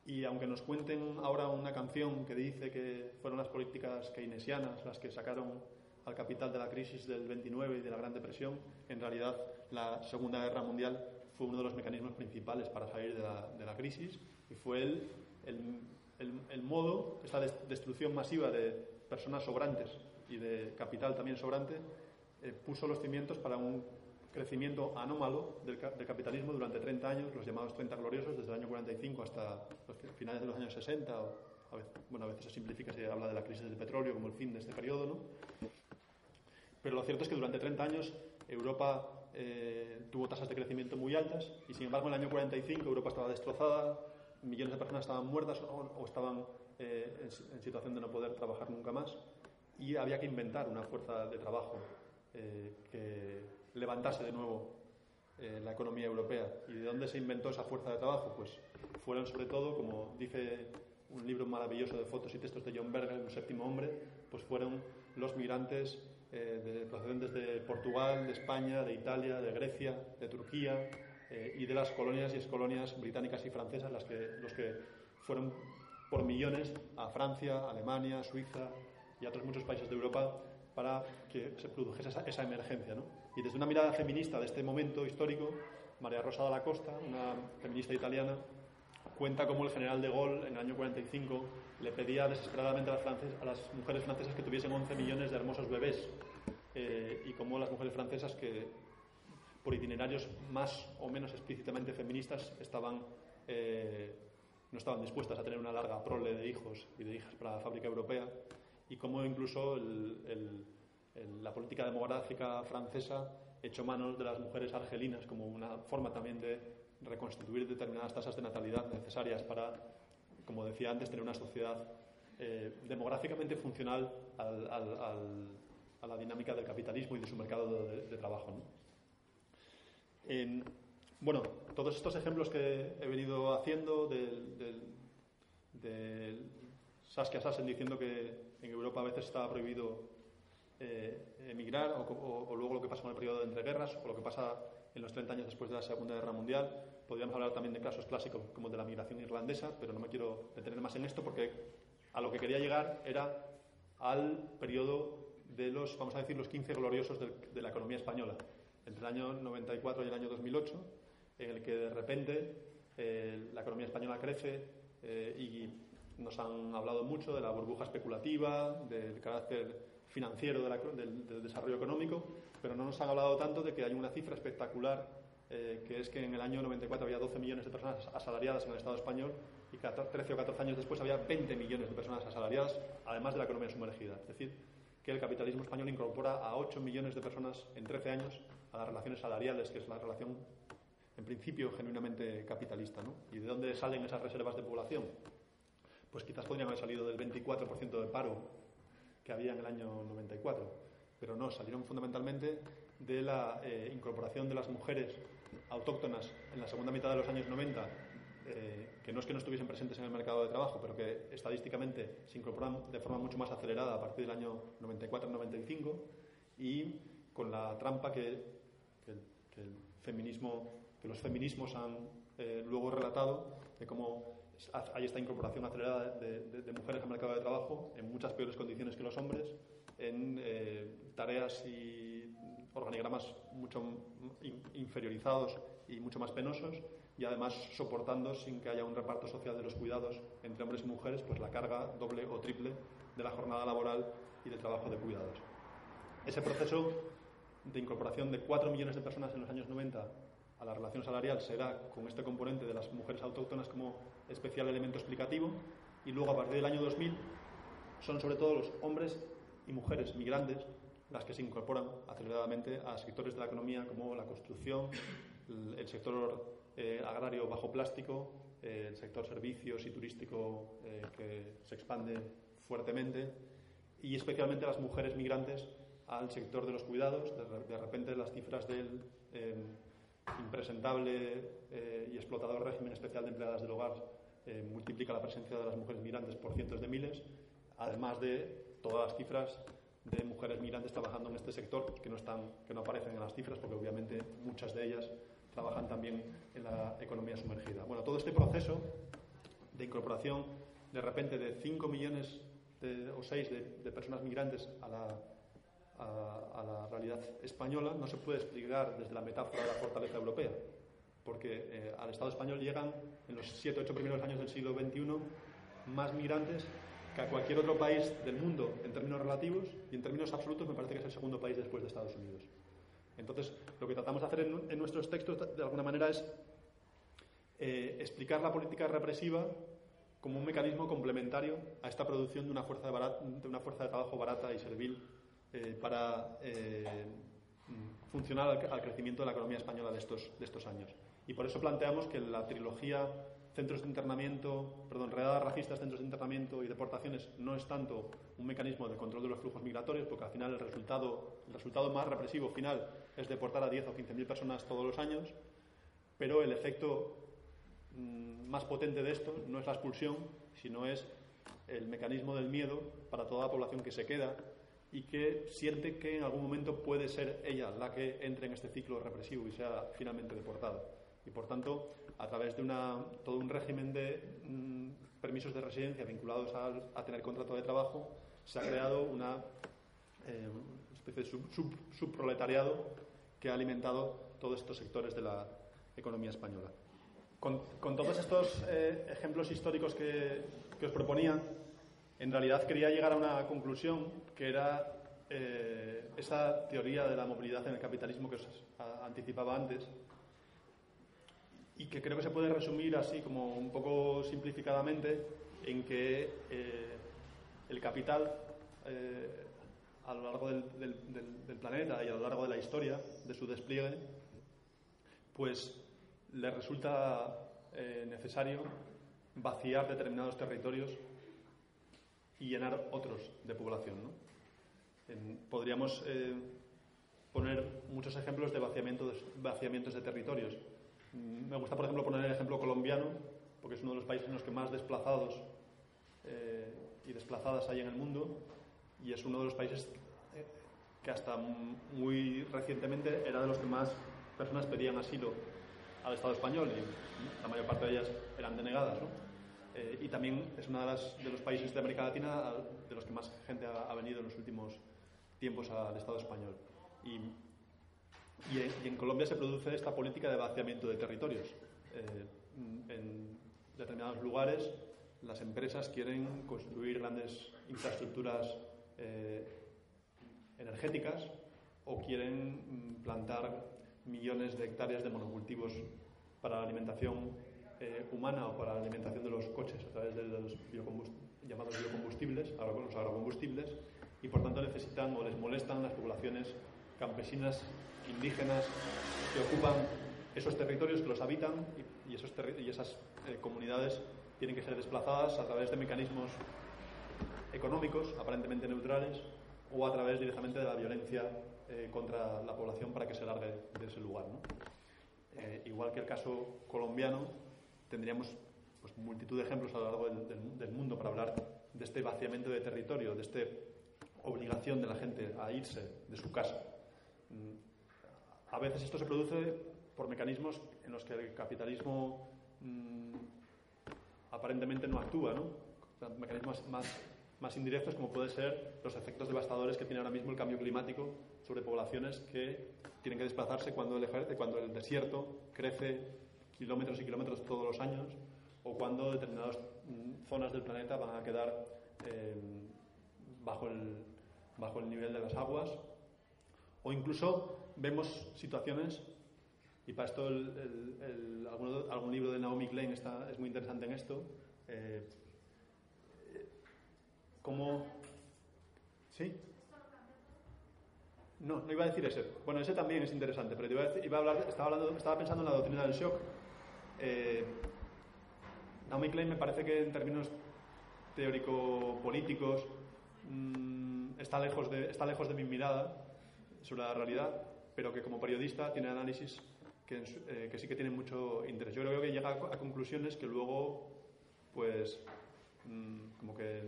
y aunque nos cuenten ahora una canción que dice que fueron las políticas keynesianas las que sacaron al capital de la crisis del 29 y de la Gran Depresión, en realidad la Segunda Guerra Mundial fue uno de los mecanismos principales para salir de la, crisis y fue el, modo, esta destrucción masiva de personas sobrantes y de capital también sobrante, eh, puso los cimientos para un crecimiento anómalo del, capitalismo durante 30 años, los llamados 30 gloriosos, desde el año 45 hasta los finales de los años 60, o a veces, bueno, a veces se simplifica, se habla de la crisis del petróleo como el fin de este periodo, ¿no? Pero lo cierto es que durante 30 años Europa eh, tuvo tasas de crecimiento muy altas y sin embargo en el año 45 Europa estaba destrozada, millones de personas estaban muertas o, estaban eh, en, en, situación de no poder trabajar nunca más y había que inventar una fuerza de trabajo eh, que levantase de nuevo eh, la economía europea. ¿Y de dónde se inventó esa fuerza de trabajo? Pues fueron sobre todo, como dice un libro maravilloso de fotos y textos de John Berger, Un séptimo hombre, pues fueron los migrantes eh, procedentes de Portugal, de España, de Italia, de Grecia, de Turquía eh, y de las colonias y excolonias británicas y francesas, las que, los que fueron por millones a Francia, Alemania, Suiza y a otros muchos países de Europa para que se produjese esa, emergencia. Y desde una mirada feminista de este momento histórico, María Rosa de la Costa, una feminista italiana, cuenta cómo el general de Gaulle en el año 45 le pedía desesperadamente a las, a las mujeres francesas que tuviesen 11 millones de hermosos bebés eh, y cómo las mujeres francesas que por itinerarios más o menos explícitamente feministas estaban, eh, no estaban dispuestas a tener una larga prole de hijos y de hijas para la fábrica europea y cómo incluso la política demográfica francesa echó manos de las mujeres argelinas como una forma también de reconstituir determinadas tasas de natalidad necesarias para, como decía antes, tener una sociedad eh, demográficamente funcional a la dinámica del capitalismo y de su mercado de, trabajo. bueno, todos estos ejemplos que he venido haciendo del, del, Saskia Sassen diciendo que en Europa a veces está prohibido eh, emigrar, o, luego lo que pasa con el periodo de entreguerras, o lo que pasa en los 30 años después de la Segunda Guerra Mundial. Podríamos hablar también de casos clásicos como de la migración irlandesa, pero no me quiero detener más en esto porque a lo que quería llegar era al periodo de los, vamos a decir, los 15 gloriosos de, la economía española, entre el año 94 y el año 2008, en el que de repente eh, la economía española crece eh, y nos han hablado mucho de la burbuja especulativa, del carácter financiero del, desarrollo económico, pero no nos han hablado tanto de que hay una cifra espectacular, eh, que es que en el año 94 había 12 millones de personas asalariadas en el Estado español y 13 o 14 años después había 20 millones de personas asalariadas, además de la economía sumergida. Es decir, que el capitalismo español incorpora a 8 millones de personas en 13 años a las relaciones salariales, que es la relación, en principio, genuinamente capitalista. ¿no? ¿Y de dónde salen esas reservas de población? Pues quizás podrían haber salido del 24% de paro que había en el año 94. Pero no, salieron fundamentalmente de la eh, incorporación de las mujeres autóctonas en la segunda mitad de los años 90, eh, que no es que no estuviesen presentes en el mercado de trabajo, pero que estadísticamente se incorporan de forma mucho más acelerada a partir del año 94-95 y con la trampa que, el feminismo, que los feminismos han eh, luego relatado de cómo hay esta incorporación acelerada de, mujeres al mercado de trabajo en muchas peores condiciones que los hombres, en eh, tareas y organigramas mucho inferiorizados y mucho más penosos y además soportando sin que haya un reparto social de los cuidados entre hombres y mujeres pues la carga doble o triple de la jornada laboral y del trabajo de cuidados. Ese proceso de incorporación de 4 millones de personas en los años 90 a la relación salarial será con este componente de las mujeres autóctonas como especial elemento explicativo y luego a partir del año 2000 son sobre todo los hombres y mujeres migrantes las que se incorporan aceleradamente a sectores de la economía como la construcción, el, sector eh, agrario bajo plástico, el sector servicios y turístico eh, que se expande fuertemente y especialmente las mujeres migrantes al sector de los cuidados. De, repente las cifras del impresentable eh, y explotador régimen especial de empleadas del hogar eh, multiplica la presencia de las mujeres migrantes por cientos de miles, además de todas las cifras de mujeres migrantes trabajando en este sector que no, están, que no aparecen en las cifras porque obviamente muchas de ellas trabajan también en la economía sumergida. Bueno, todo este proceso de incorporación de repente de 5 millones o 6 de personas migrantes a la a, la realidad española no se puede explicar desde la metáfora de la fortaleza europea, porque eh, al Estado español llegan en los 7 8 primeros años del siglo XXI más migrantes que a cualquier otro país del mundo en términos relativos y en términos absolutos me parece que es el segundo país después de Estados Unidos. Entonces, lo que tratamos de hacer en, nuestros textos de alguna manera es eh, explicar la política represiva como un mecanismo complementario a esta producción de una fuerza de, una fuerza de trabajo barata y servil eh, para eh, funcionar al, crecimiento de la economía española de estos, de estos años. Y por eso planteamos que la trilogía centros de internamiento, perdón, redadas racistas, centros de internamiento y deportaciones no es tanto un mecanismo de control de los flujos migratorios, porque al final el resultado, el resultado más represivo final es deportar a 10 o 15 mil personas todos los años, pero el efecto mm, más potente de esto no es la expulsión, sino es el mecanismo del miedo para toda la población que se queda y que siente que en algún momento puede ser ella la que entre en este ciclo represivo y sea finalmente deportada. Y por tanto, a través de una, todo un régimen de mm, permisos de residencia vinculados a, tener contrato de trabajo, se ha creado una eh, especie de subproletariado que ha alimentado todos estos sectores de la economía española. Con, todos estos eh, ejemplos históricos que, que, os proponía, en realidad quería llegar a una conclusión que era eh, esa teoría de la movilidad en el capitalismo que os anticipaba antes, y que creo que se puede resumir así como un poco simplificadamente en que eh, el capital eh, a lo largo del, planeta y a lo largo de la historia de su despliegue pues le resulta eh, necesario vaciar determinados territorios y llenar otros de población. podríamos poner muchos ejemplos de vaciamientos de territorios. Me gusta, por ejemplo, poner el ejemplo colombiano, porque es uno de los países en los que más desplazados eh, y desplazadas hay en el mundo, y es uno de los países eh, que hasta muy recientemente era de los que más personas pedían asilo al Estado español, y la mayor parte de ellas eran denegadas. Eh, y también es uno de, de, los países de América Latina de los que más gente ha, ha venido en los últimos tiempos al Estado español. Y y en, Colombia se produce esta política de vaciamiento de territorios. Eh, en determinados lugares las empresas quieren construir grandes infraestructuras eh, energéticas o quieren mm, plantar millones de hectáreas de monocultivos para la alimentación eh, humana o para la alimentación de los coches a través de los llamados biocombustibles, los agrocombustibles, y por tanto necesitan o les molestan las poblaciones campesinas indígenas que ocupan esos territorios, que los habitan y, esos y esas eh, comunidades tienen que ser desplazadas a través de mecanismos económicos aparentemente neutrales o a través directamente de la violencia eh, contra la población para que se largue de ese lugar. Eh, igual que el caso colombiano, tendríamos pues, multitud de ejemplos a lo largo del, del, mundo para hablar de este vaciamiento de territorio, de esta obligación de la gente a irse de su casa. A veces esto se produce por mecanismos en los que el capitalismo mm, aparentemente no actúa, ¿no? mecanismos más, indirectos como pueden ser los efectos devastadores que tiene ahora mismo el cambio climático sobre poblaciones que tienen que desplazarse cuando el, cuando el desierto crece kilómetros y kilómetros todos los años o cuando determinadas mm, zonas del planeta van a quedar eh, bajo, el, bajo el nivel de las aguas o incluso vemos situaciones, y para esto el, algún, libro de Naomi Klein está, es muy interesante en esto, eh, como... ¿Sí? No, no iba a decir ese. Bueno, ese también es interesante, pero iba a, estaba, pensando en la doctrina del shock. Eh, Naomi Klein me parece que en términos teórico-políticos mm, está, lejos está lejos de mi mirada sobre la realidad, pero que como periodista tiene análisis que, eh, que sí que tienen mucho interés. Yo creo que llega a, conclusiones que luego, pues, mm, como que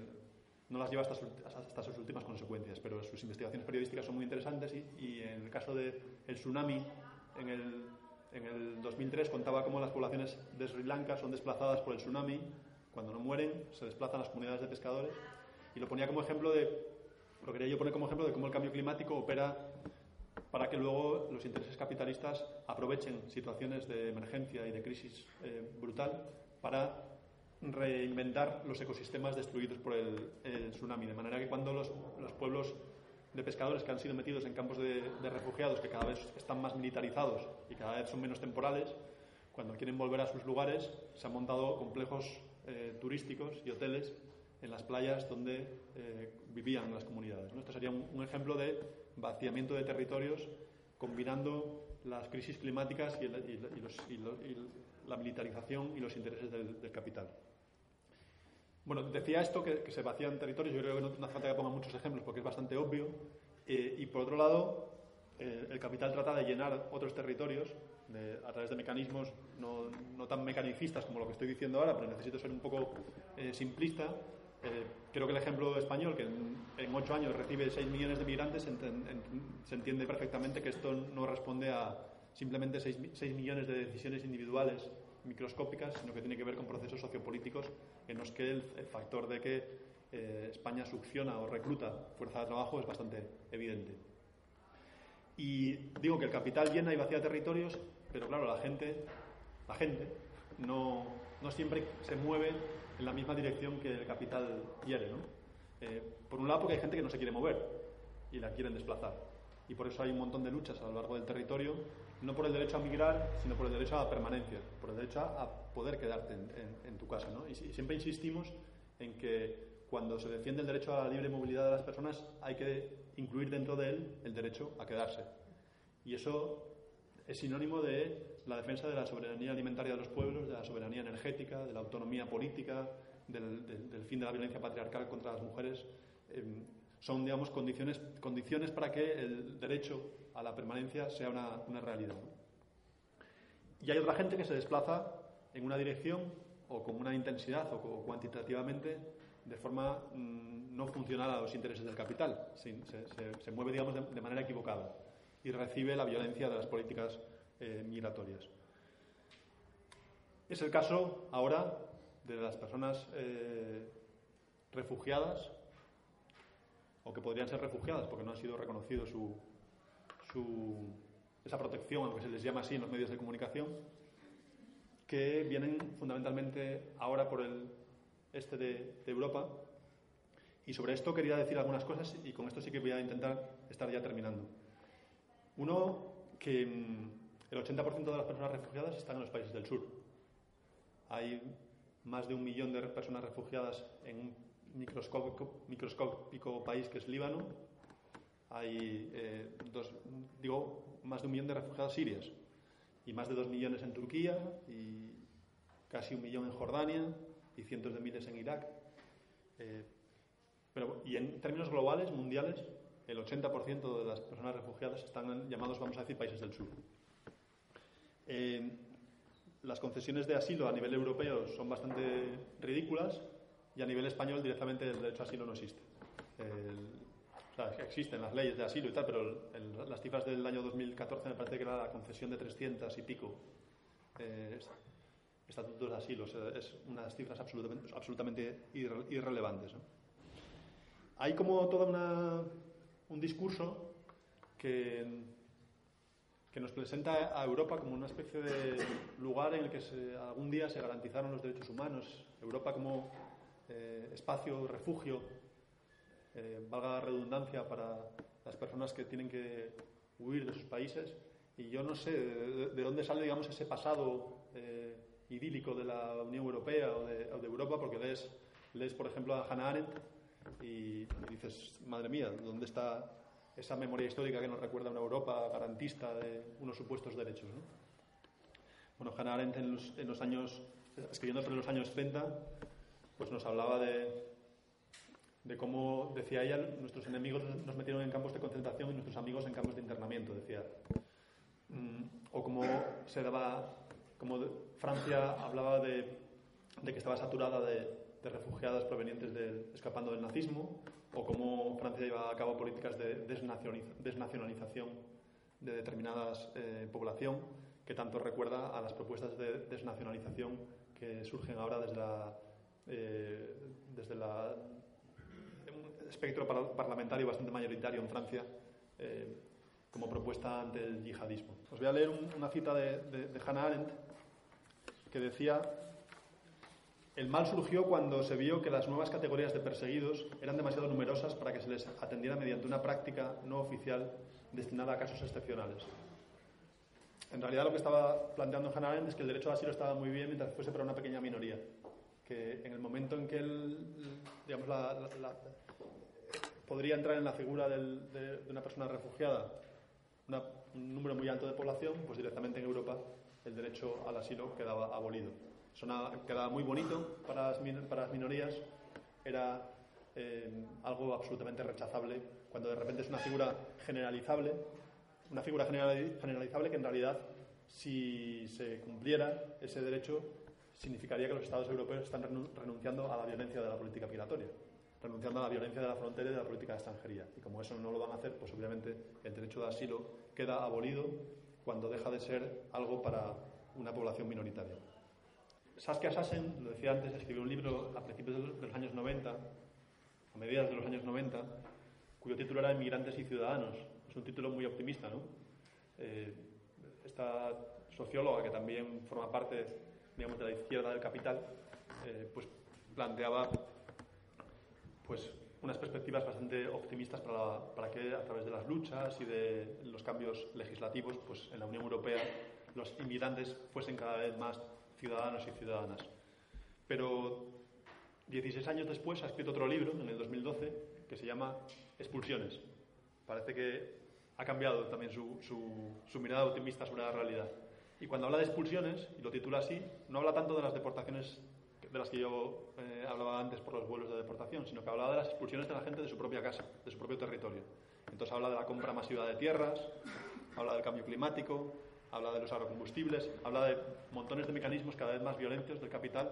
no las lleva hasta, sus últimas consecuencias, pero sus investigaciones periodísticas son muy interesantes y, en el caso del tsunami, en el, en el 2003 contaba cómo las poblaciones de Sri Lanka son desplazadas por el tsunami, cuando no mueren se desplazan las comunidades de pescadores y lo ponía como ejemplo de, lo quería yo poner como ejemplo de cómo el cambio climático opera para que luego los intereses capitalistas aprovechen situaciones de emergencia y de crisis eh, brutal para reinventar los ecosistemas destruidos por el, tsunami. De manera que cuando los, pueblos de pescadores que han sido metidos en campos de, refugiados, que cada vez están más militarizados y cada vez son menos temporales, cuando quieren volver a sus lugares, se han montado complejos eh, turísticos y hoteles en las playas donde eh, vivían las comunidades. Esto sería un, ejemplo de vaciamiento de territorios combinando las crisis climáticas y, la militarización y los intereses del, capital. Bueno, decía esto que, se vacían territorios, yo creo que no, hace falta que ponga muchos ejemplos porque es bastante obvio, eh, y por otro lado, eh, el capital trata de llenar otros territorios a través de mecanismos no, no, tan mecanicistas como lo que estoy diciendo ahora, pero necesito ser un poco eh, simplista. Creo que el ejemplo español, que en, ocho años recibe 6 millones de migrantes, se entiende perfectamente que esto no responde a simplemente 6, 6 millones de decisiones individuales microscópicas, sino que tiene que ver con procesos sociopolíticos en los que el, factor de que eh, España succiona o recluta fuerza de trabajo es bastante evidente. Y digo que el capital llena y vacía territorios, pero claro, la gente, la gente no siempre se mueve en la misma dirección que el capital quiere. ¿no? Eh, por un lado, porque hay gente que no se quiere mover y la quieren desplazar. Y por eso hay un montón de luchas a lo largo del territorio no por el derecho a migrar, sino por el derecho a la permanencia, por el derecho a poder quedarte en, en, en tu casa. ¿no? Y, siempre insistimos en que cuando se defiende el derecho a la libre movilidad de las personas hay que incluir dentro de él el derecho a quedarse. Y eso es sinónimo de la defensa de la soberanía alimentaria de los pueblos, de la soberanía energética, de la autonomía política, del, fin de la violencia patriarcal contra las mujeres. Eh, son, digamos, condiciones, condiciones para que el derecho a la permanencia sea una, realidad. Y hay otra gente que se desplaza en una dirección o con una intensidad o, cuantitativamente de forma mmm, no funcional a los intereses del capital. Se, mueve, digamos, de, manera equivocada y recibe la violencia de las políticas eh, migratorias. Es el caso ahora de las personas eh, refugiadas o que podrían ser refugiadas porque no han sido reconocido su, su, esa protección, aunque se les llama así en los medios de comunicación, que vienen fundamentalmente ahora por el este de, de Europa. Y sobre esto quería decir algunas cosas y con esto sí que voy a intentar estar ya terminando. Uno, que mm, el 80% de las personas refugiadas están en los países del sur. Hay más de un millón de personas refugiadas en un microscópico, país que es Líbano. Hay eh, dos, digo, más de un millón de refugiados sirios y más de dos millones en Turquía y casi un millón en Jordania y cientos de miles en Irak. Eh, pero, y en términos globales, mundiales, el 80% de las personas refugiadas están llamados, vamos a decir, países del sur. Eh, las concesiones de asilo a nivel europeo son bastante ridículas y a nivel español directamente el derecho a asilo no existe. O sea, existen las leyes de asilo y tal, pero el, las cifras del año 2014 me parece que era la concesión de 300 y pico eh, estatutos de asilo. O sea, es unas cifras absolutamente, absolutamente irre, irrelevantes. Hay como toda una, un discurso que, que nos presenta a Europa como una especie de lugar en el que algún día se garantizaron los derechos humanos. Europa como eh, espacio, refugio, eh, valga la redundancia, para las personas que tienen que huir de sus países. Y yo no sé de, de dónde sale, digamos, ese pasado eh, idílico de la Unión Europea o de, o de Europa, porque lees, lees, por ejemplo, a Hannah Arendt y, y dices, madre mía, ¿dónde está esa memoria histórica que nos recuerda a una Europa garantista de unos supuestos derechos? ¿no? Bueno, Hannah Arendt en los, en los años, escribiendo sobre los años 30, pues nos hablaba de, de cómo, decía ella, nuestros enemigos nos metieron en campos de concentración y nuestros amigos en campos de internamiento, decía. Mm, o como se daba, como Francia hablaba de, de que estaba saturada de, de refugiadas provenientes de, escapando del nazismo, o cómo Francia lleva a cabo políticas de desnacionalización de determinadas eh, población, que tanto recuerda a las propuestas de desnacionalización que surgen ahora desde la eh, desde la, un espectro par parlamentario bastante mayoritario en Francia eh, como propuesta ante el yihadismo. Os voy a leer un, una cita de, de, de Hannah Arendt que decía el mal surgió cuando se vio que las nuevas categorías de perseguidos eran demasiado numerosas para que se les atendiera mediante una práctica no oficial destinada a casos excepcionales. En realidad lo que estaba planteando Hannah Arendt es que el derecho al asilo estaba muy bien mientras fuese para una pequeña minoría que en el momento en que él, digamos, podría entrar en la figura de, de, una persona refugiada, un número muy alto de población, pues directamente en Europa el derecho al asilo quedaba abolido. Quedaba muy bonito para las, para las minorías, era eh, algo absolutamente rechazable cuando de repente es una figura generalizable, una figura generalizable que en realidad, si se cumpliera ese derecho, significaría que los Estados europeos están renunciando a la violencia de la política migratoria, renunciando a la violencia de la frontera y de la política de extranjería. Y como eso no lo van a hacer, pues obviamente el derecho de asilo queda abolido cuando deja de ser algo para una población minoritaria. Saskia Sassen, lo decía antes, escribió un libro a principios de los años 90, a mediados de los años 90, cuyo título era Inmigrantes y Ciudadanos. Es un título muy optimista, ¿no? Eh, esta socióloga, que también forma parte digamos, de la izquierda del capital, eh, pues planteaba pues, unas perspectivas bastante optimistas para, para, que a través de las luchas y de los cambios legislativos pues, en la Unión Europea los inmigrantes fuesen cada vez más ciudadanos y ciudadanas. Pero 16 años después ha escrito otro libro, en el 2012, que se llama Expulsiones. Parece que ha cambiado también su, mirada optimista sobre la realidad. Y cuando habla de expulsiones, y lo titula así, no habla tanto de las deportaciones de las que yo eh, hablaba antes por los vuelos de deportación, sino que hablaba de las expulsiones de la gente de su propia casa, de su propio territorio. Entonces habla de la compra masiva de tierras, habla del cambio climático, habla de los agrocombustibles, habla de montones de mecanismos cada vez más violentos del capital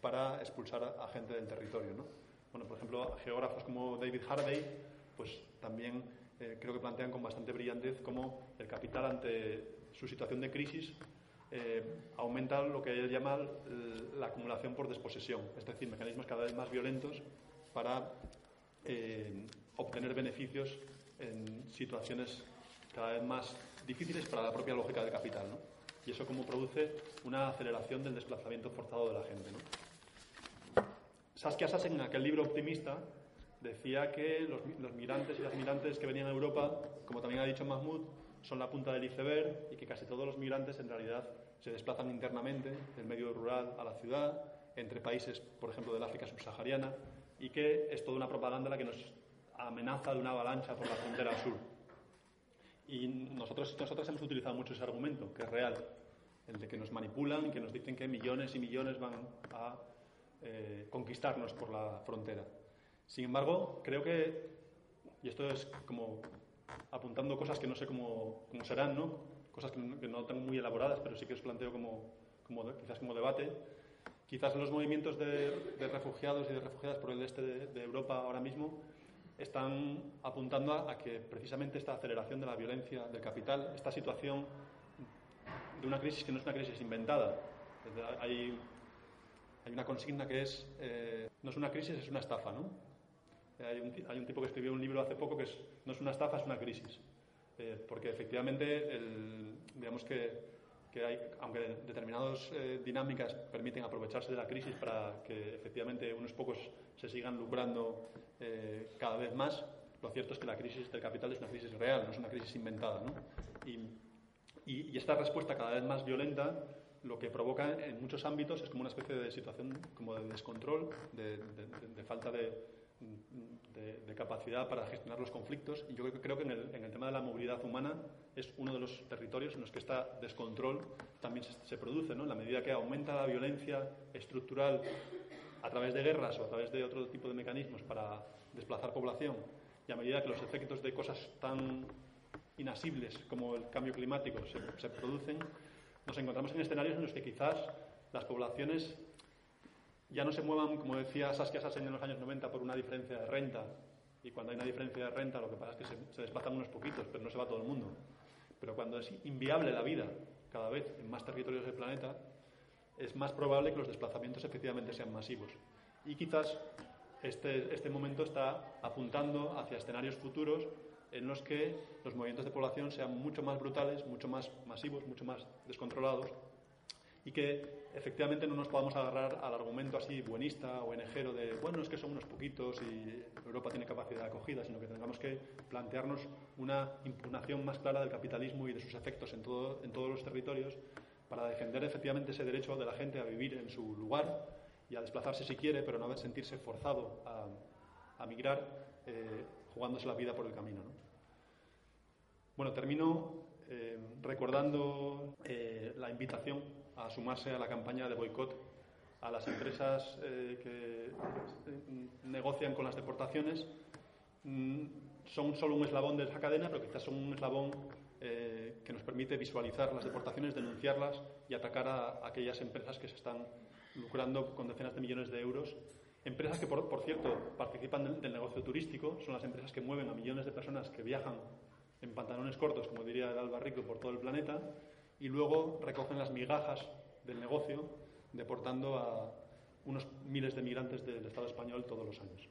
para expulsar a, gente del territorio. ¿no? Bueno, por ejemplo, geógrafos como David Harvey, pues también eh, creo que plantean con bastante brillantez cómo el capital ante su situación de crisis eh, aumenta lo que él llama la acumulación por desposesión, es decir, mecanismos cada vez más violentos para eh, obtener beneficios en situaciones cada vez más difíciles para la propia lógica del capital. ¿no? Y eso como produce una aceleración del desplazamiento forzado de la gente. ¿no? Saskia Sassen, en aquel libro optimista, decía que los, migrantes y las migrantes que venían a Europa, como también ha dicho Mahmoud, son la punta del iceberg y que casi todos los migrantes en realidad se desplazan internamente del medio rural a la ciudad, entre países, por ejemplo, del África subsahariana, y que es toda una propaganda la que nos amenaza de una avalancha por la frontera sur. Y nosotros, nosotros hemos utilizado mucho ese argumento, que es real, el de que nos manipulan que nos dicen que millones y millones van a eh, conquistarnos por la frontera. Sin embargo, creo que, y esto es como apuntando cosas que no sé cómo, cómo serán, ¿no? cosas que no, tengo muy elaboradas, pero sí que os planteo como, como quizás como debate. Quizás los movimientos de, refugiados y de refugiadas por el este de, Europa ahora mismo están apuntando a, que precisamente esta aceleración de la violencia del capital, esta situación de una crisis que no es una crisis inventada. Hay una consigna que es, eh, no es una crisis, es una estafa, ¿no? Hay un, hay un, tipo que escribió un libro hace poco que es, no es una estafa, es una crisis. Eh, porque efectivamente, el, digamos que, que, hay, aunque determinadas eh, dinámicas permiten aprovecharse de la crisis para que efectivamente unos pocos se sigan lucrando cada vez más, lo cierto es que la crisis del capital es una crisis real, no es una crisis inventada. ¿no? Y, y, y esta respuesta cada vez más violenta lo que provoca en muchos ámbitos es como una especie de situación como de descontrol, de, falta de, capacidad para gestionar los conflictos. Y yo creo que en el, tema de la movilidad humana es uno de los territorios en los que este descontrol también se, produce. ¿no? En la medida que aumenta la violencia estructural a través de guerras o a través de otro tipo de mecanismos para desplazar población, y a medida que los efectos de cosas tan inasibles como el cambio climático se producen, nos encontramos en escenarios en los que quizás las poblaciones ya no se muevan, como decía Saskia Sassen en los años 90, por una diferencia de renta. Y cuando hay una diferencia de renta, lo que pasa es que se, desplazan unos poquitos, pero no se va todo el mundo. Pero cuando es inviable la vida cada vez en más territorios del planeta, es más probable que los desplazamientos efectivamente sean masivos. Y quizás este, este momento está apuntando hacia escenarios futuros en los que los movimientos de población sean mucho más brutales, mucho más masivos, mucho más descontrolados y que efectivamente no nos podamos agarrar al argumento así buenista o enejero de, bueno, es que son unos poquitos y Europa tiene capacidad de acogida, sino que tengamos que plantearnos una impugnación más clara del capitalismo y de sus efectos en, todo, en todos los territorios para defender efectivamente ese derecho de la gente a vivir en su lugar y a desplazarse si quiere, pero no a sentirse forzado a, migrar. Eh, jugándose la vida por el camino. Bueno, termino eh, recordando eh, la invitación a sumarse a la campaña de boicot a las empresas eh, que negocian con las deportaciones. Mm, son solo un eslabón de esa cadena, pero quizás son un eslabón que nos permite visualizar las deportaciones, denunciarlas y atacar a, aquellas empresas que se están lucrando con decenas de millones de euros Empresas que, por, cierto, participan del, negocio turístico, son las empresas que mueven a millones de personas que viajan en pantalones cortos, como diría el Alba Rico, por todo el planeta, y luego recogen las migajas del negocio deportando a unos miles de migrantes del Estado español todos los años.